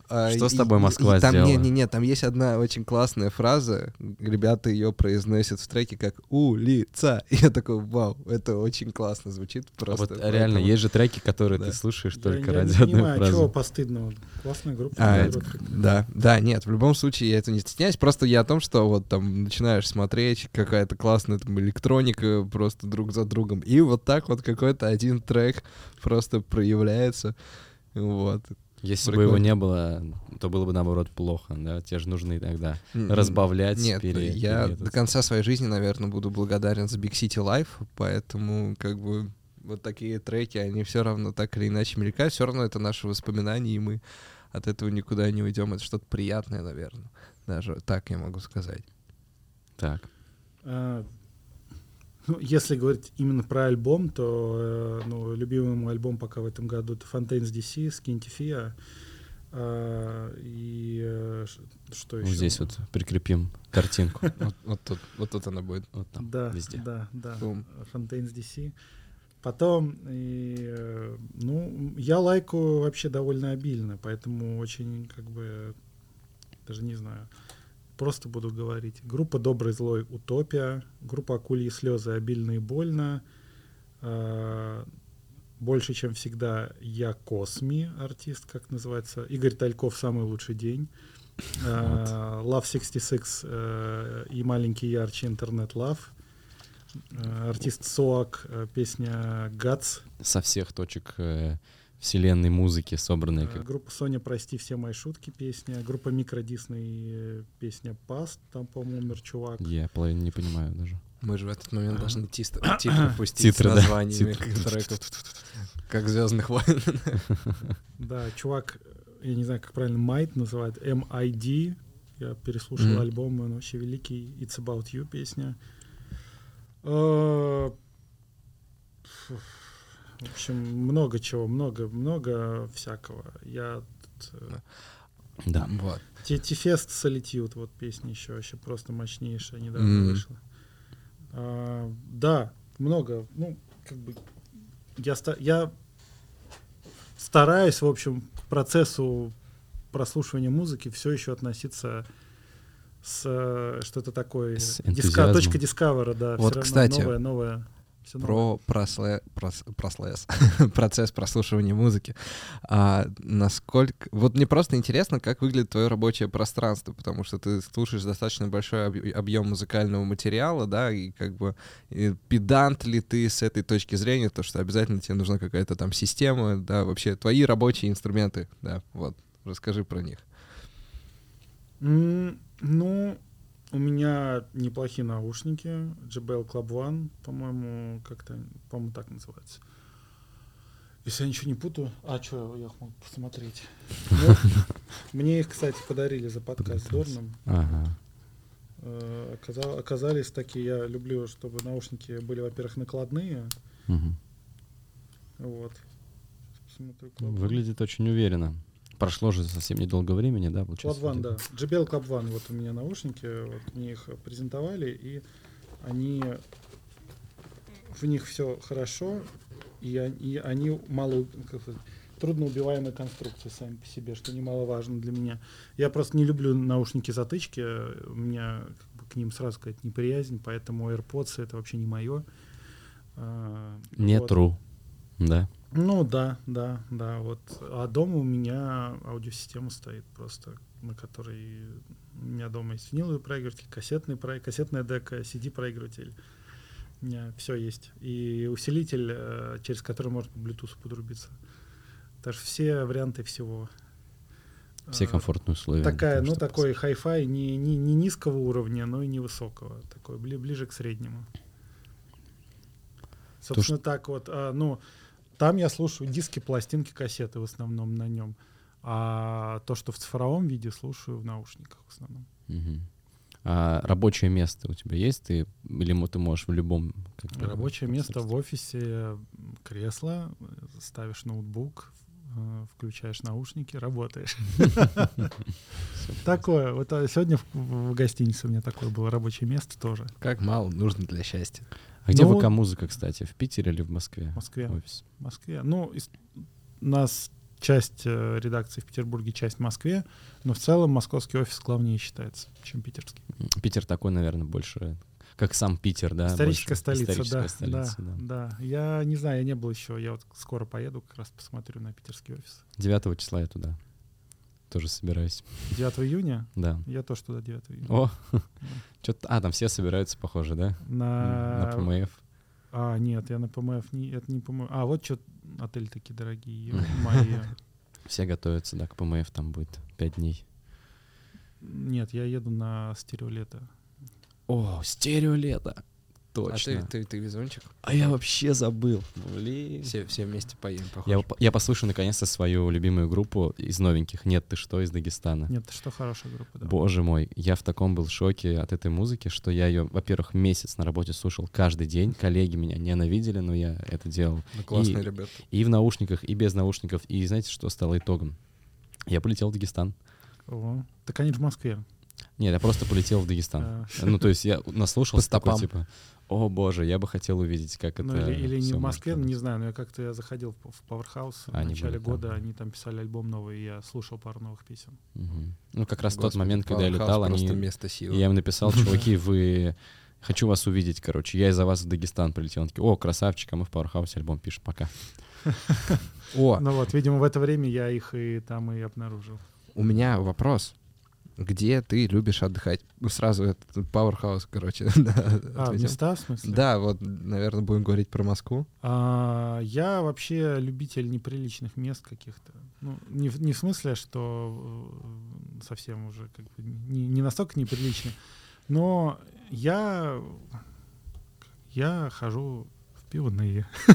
а, Что с тобой Москва и там, сделала? Не-не-не, там есть одна очень классная фраза. Ребята ее произносят в треке как «улица». *laughs* Я такой, вау, это очень классно звучит просто. вот реально, есть же треки, которые ты слушаешь только я ради не одной понимаю, чего фразы. постыдного? Классная группа. А, наоборот. Да, да, нет, в любом случае я это не стесняюсь, просто я о том, что вот там начинаешь смотреть, какая-то классная там электроника просто друг за другом, и вот так вот какой-то один трек просто проявляется, вот. Если бы Прикольно. его не было, то было бы наоборот плохо, да? Тебе же нужно иногда М, разбавлять. Нет, пере- я пере- до конца своей жизни, наверное, буду благодарен за Big City Life, поэтому как бы вот такие треки, они все равно так или иначе мелькают, все равно это наши воспоминания, и мы от этого никуда не уйдем, это что-то приятное, наверное, даже так я могу сказать. Так. Ну, если говорить именно про альбом, то э, ну, любимый мой альбом пока в этом году это Fontaines DC, Skintifia. А, и э, что еще? Вот здесь вот прикрепим картинку. *laughs* Вот, вот тут, вот тут она будет. Вот там, да, везде. да, да. Бум. Fontaines DC. Потом, и, э, ну, я лайкаю вообще довольно обильно, поэтому очень, как бы, даже не знаю, просто буду говорить. Группа «Добрый злой Утопия», группа «Акульи слезы» «Обильно и больно», э, больше, чем всегда, я Косми, артист, как называется, Игорь Тальков «Самый лучший день», э, Love 66 э, и «Маленький ярче интернет Love», Э, артист Соак, э, песня «Гац», Со всех точек вселенной музыки собранные. Э, Как... Группа Соня «Прости все мои шутки» песня. Группа Микро Дисней э, песня «Паст». Там, по-моему, умер чувак. Я половину не понимаю даже. Мы же в этот момент должны *clears throat* титры пустить с названиями треков, как «Звездных войн». *laughs* Да, чувак, э, я не знаю, как правильно Майт называет, M.I.D. Я переслушал альбом, он вообще великий. It's About You песня. В общем, много чего, много, много всякого. Я тут, э, Да. Вот. Тетифест Solitude, вот песня еще вообще просто мощнейшая, недавно Мгм. вышла. А, да, много, ну, как бы, я, я стараюсь, в общем, к процессу прослушивания музыки все еще относиться с э, что-то такое, С диска, точка дискавера, да, Вот, кстати, новое, новое. Новое. про просле- прос- прослес, *laughs* процесс прослушивания музыки. А насколько... Вот мне просто интересно, как выглядит твое рабочее пространство, потому что ты слушаешь достаточно большой объ- объем музыкального материала, да, и как бы и педант ли ты с этой точки зрения, то, что обязательно тебе нужна какая-то там система, да, вообще твои рабочие инструменты, да, вот, расскажи про них. М, Ну, у меня неплохие наушники. JBL Club One, по-моему, как-то, по-моему, так называется. Если я ничего не путаю. А, что, я их могу посмотреть. Мне их, кстати, подарили за подкаст с Дорном. Ага. Э, оказа- Оказались такие, я люблю, чтобы наушники были, во-первых, накладные. Вот. Выглядит очень уверенно. Прошло же совсем недолго времени, да, получается? Вот да. JBL Club One, вот у меня наушники, вот мне их презентовали, и они в них все хорошо, и, и они мало как сказать, трудноубиваемые конструкции сами по себе, что немаловажно для меня. Я просто не люблю наушники затычки, у меня как бы, к ним сразу сказать неприязнь, поэтому AirPods это вообще не мое. Не true, да. Ну да, да, да, вот. А дома у меня аудиосистема стоит просто, на которой у меня дома есть виниловый проигрыватель, кассетный проигрыватель, кассетная дека, CD-проигрыватель. У меня все есть. И усилитель, э, через который можно по Bluetooth подрубиться. Что все варианты всего. Все Э, комфортные условия. Такая, ну, такой хай-фай не, не, не низкого уровня, но и не высокого. Такой бли- ближе к среднему. Собственно, так вот. а, ну, там я слушаю диски, пластинки, кассеты в основном на нем. А то, что в цифровом виде, слушаю в наушниках в основном. Мгм. А рабочее место у тебя есть? Ты, или ты можешь в любом... Рабочее место в офисе, кресло, ставишь ноутбук, э, включаешь наушники, работаешь. *laughs* Такое. Вот а, сегодня в гостинице у меня такое было рабочее место тоже. Как мало нужно для счастья. А где Ну, ВК-музыка, кстати? В Питере или в Москве? В Москве. Офис. В Москве. Ну, из- у нас часть э, редакции в Петербурге, часть в Москве, но в целом московский офис главнее считается, чем питерский. Питер такой, наверное, больше... Как сам Питер, да? Историческая больше столица, историческая да, столица, да, да. да. Я не знаю, я не был еще, я вот скоро поеду, как раз посмотрю на питерский офис. 9 числа я туда тоже собираюсь. 9 июня, Да. я тоже туда 9 июня. О, *laughs* что-то... А, там все собираются, похоже, да? На... На ПМФ. А, нет, я на ПМФ, не, это не ПМФ. А, вот что отели такие дорогие, *laughs* мои. Все готовятся, да, к ПМФ там будет 5 дней. Нет, я еду на стереолето. О, стереолето! А Точно. ты, ты, ты везунчик? А я вообще забыл. Блин. Все, все вместе поедем, Я, похоже. по- я послушаю наконец-то свою любимую группу из новеньких. Нет, ты что, из Дагестана. Нет, что хорошая группа, да. Боже мой, я в таком был шоке от этой музыки, что я ее, во-первых, месяц на работе слушал каждый день. Коллеги меня ненавидели, но я это делал. Ну, классные И- ребята. И в наушниках, и без наушников. И знаете, что стало итогом? Я полетел в Дагестан. О, так они же в Москве. Нет, я просто полетел в Дагестан. А, Ну, то есть я наслушался По такой, типа, о боже, я бы хотел увидеть, как Ну, это или, или не в Москве, не знаю, но я как-то я заходил в, Powerhouse в Они начале там, года, да. они там писали альбом новый, и я слушал пару новых песен. Ну, как раз тот момент, когда я летал, они... место силы. Я им написал, *laughs* чуваки, вы... Хочу вас увидеть, короче. Я из-за вас в Дагестан прилетел. Он такие, о, красавчик, а мы в Powerhouse альбом пишем, пока. *laughs* О, Ну вот, видимо, в это время я их и там и обнаружил. у меня вопрос. Где ты любишь отдыхать? Ну, сразу этот Powerhouse, короче. *laughs* да, А, ответил. места, в смысле? Да, вот, наверное, будем говорить про Москву. А, я вообще любитель неприличных мест каких-то. Ну, не, в- не в смысле, что э, совсем уже как бы не, не настолько неприлично, но я, я хожу в пивные, *laughs*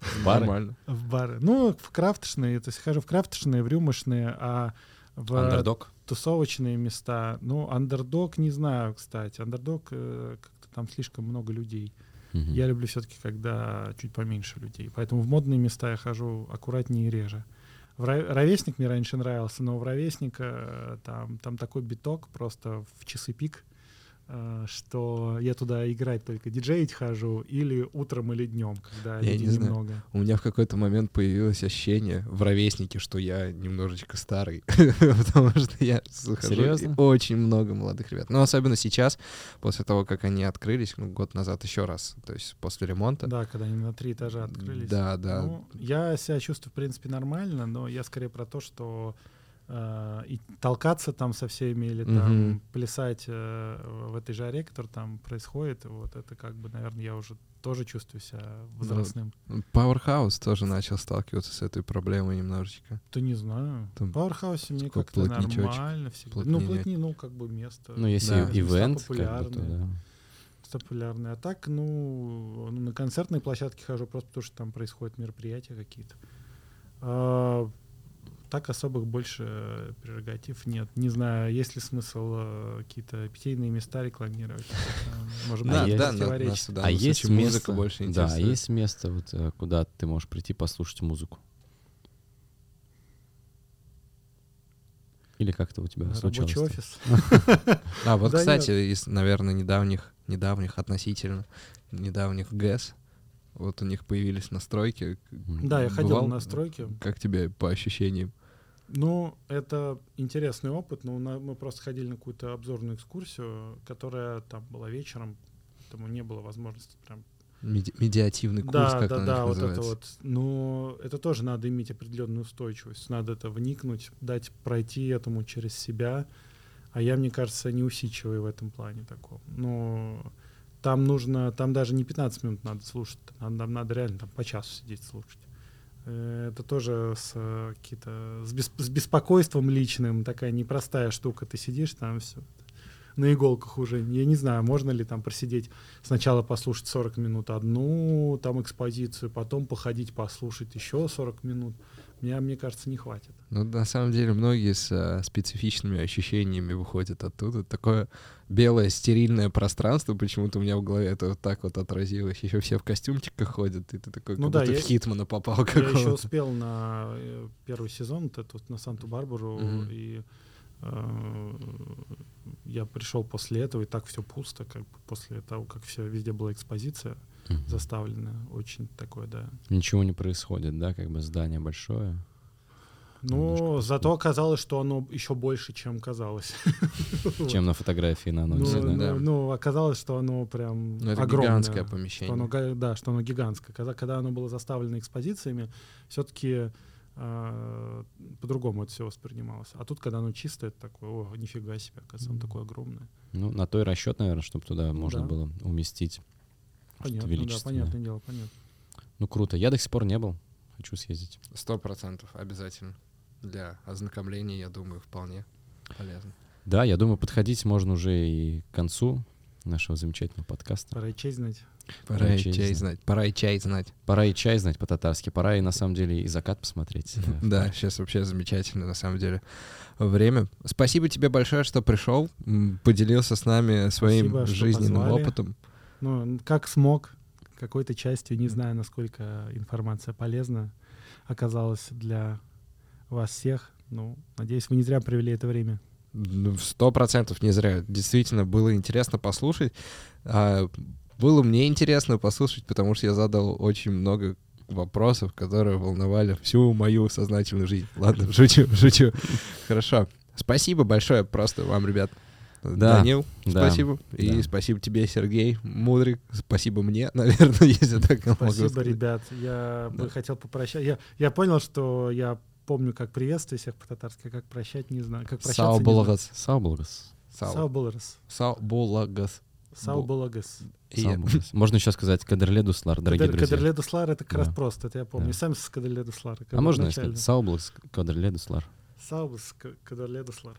В бары? Нормально. в бары. Ну, в крафточные, то есть хожу в крафточные, в рюмочные, а в Андердог? Тусовочные места. Ну, андердог не знаю, кстати. Андердог э, как-то там слишком много людей. Мгм. Я люблю все-таки, когда чуть поменьше людей. Поэтому в модные места я хожу аккуратнее и реже. В ровесник мне раньше нравился, но в ровесника э, там, там такой биток просто в часы пик. Э, что я туда играть только диджеить хожу или утром или днем, когда Я людей не знаю. немного. У меня в какой-то момент появилось ощущение в ровеснике, что я немножечко старый, *laughs* потому что я захожу, очень много молодых ребят. Ну, особенно сейчас, после того, как они открылись, ну, год назад еще раз, то есть после ремонта. Да, когда они на три этажа открылись. Да, да. Ну, я себя чувствую, в принципе, нормально, но я скорее про то, что э, и толкаться там со всеми или там Мгм. плясать э, в этой жаре, которая там происходит, вот это как бы, наверное, я уже тоже чувствую себя возрастным. Powerhouse тоже начал сталкиваться с этой проблемой немножечко. То не знаю. Там В Пауэрхаусе мне как-то нормально всегда. Ну, плотнее плотни, ну, как бы место. Ну, если Да. ивент, как бы, то популярные. да. популярные. А так, ну, ну, на концертные площадки хожу просто потому, что там происходят мероприятия какие-то. Так особых больше э, прерогатив нет. Не знаю, есть ли смысл э, какие-то питейные места рекламировать. Может быть, да, нас а есть место, музыка больше да, а интересует. есть место, вот, куда ты можешь прийти послушать музыку? Или как-то у тебя случалось? Рабочий офис. *laughs* А, вот, кстати, из, наверное, недавних, недавних относительно, недавних ГЭС, вот у них появились настройки. Да, я ходил на стройки. Как тебе по ощущениям? Ну, это интересный опыт, но на- мы просто ходили на какую-то обзорную экскурсию, которая там была вечером, поэтому не было возможности прям Меди- медиативный курс, да, как да, да, вот это вот. Но это тоже надо иметь определенную устойчивость. Надо это вникнуть, дать пройти этому через себя. А я, мне кажется, неусидчивый в этом плане таком. Но там нужно, там даже не 15 минут надо слушать, там, там надо реально там, по часу сидеть слушать. Э, Это тоже с, э, какие-то, с, бес- с беспокойством личным, такая непростая штука. Ты сидишь там все на иголках уже. Я не знаю, можно ли там просидеть сначала послушать 40 минут одну там экспозицию, потом походить послушать еще 40 минут. Мне, мне кажется, не хватит. Ну, на самом деле, многие с э, специфичными ощущениями выходят оттуда. Такое белое стерильное пространство, почему-то у меня в голове это вот так вот отразилось. Еще все в костюмчиках ходят, и ты такой, Ну как да, будто я- в Хитмана попал Я еще успел на э, первый сезон, вот на Санту-Барбару, Мгм. и я пришел после этого, и так все пусто, как бы после того, как все везде была экспозиция Мгм. заставлена, очень такое, да. Ничего не происходит, да, как бы здание большое. Ну, Немножко зато оказалось, что оно еще больше, чем казалось. *laughs* Чем на фотографии на анонсе, Ну, да? ну, ну, оказалось, что оно прям Ну, это огромное. гигантское Что оно, помещение. да, что оно гигантское. Когда, когда оно было заставлено экспозициями, все-таки по-другому это все воспринималось. А тут, когда оно чистое, это такое, о, нифига себе, оказывается, оно такое огромное. Ну, на то и расчет, наверное, чтобы туда можно Да. было уместить. Понятно, да, понятное дело, понятно. Ну, круто. Я до сих пор не был. Хочу съездить. Сто процентов обязательно. Для ознакомления, я думаю, вполне полезно. Да, я думаю, подходить можно уже и к концу нашего замечательного подкаста. Пора честь знать. Пора Пора и чай чай знать. знать. Пора и чай знать. Пора и чай знать по-татарски, пора и на самом деле и закат посмотреть. *laughs* Да, сейчас вообще замечательно, на самом деле, время. Спасибо тебе большое, что пришел, поделился с нами своим Спасибо, жизненным опытом. Ну, как смог, какой-то частью, не знаю, насколько информация полезна оказалась для вас всех. Ну, надеюсь, вы не зря провели это время. Ну, Сто процентов не зря. Действительно, было интересно послушать. Было мне интересно послушать, потому что я задал очень много вопросов, которые волновали всю мою сознательную жизнь. Ладно, *laughs* шучу, шучу. Хорошо. Спасибо большое просто вам, ребят. Да, Данил, да, спасибо. И да. спасибо тебе, Сергей Мудрик. Спасибо мне, *laughs* наверное, если так могу Спасибо, сказать. ребят. Я бы Да. хотел попрощать. Я, я понял, что я помню, как приветствовать всех по-татарски, а как прощать не знаю. Как прощаться Сау не знаю. Сау Сау Булагас. Сау И-. *laughs* Можно еще сказать Кадерле Дуслар, дорогие Кадер- друзья. Кадерле Дуслар это как раз Да. просто, это я помню. Да. Сам с Кадерле Дуслар. А можно сказать Саублгас, Кадерле Дуслар. Сау с К- Кадерле Дуслар.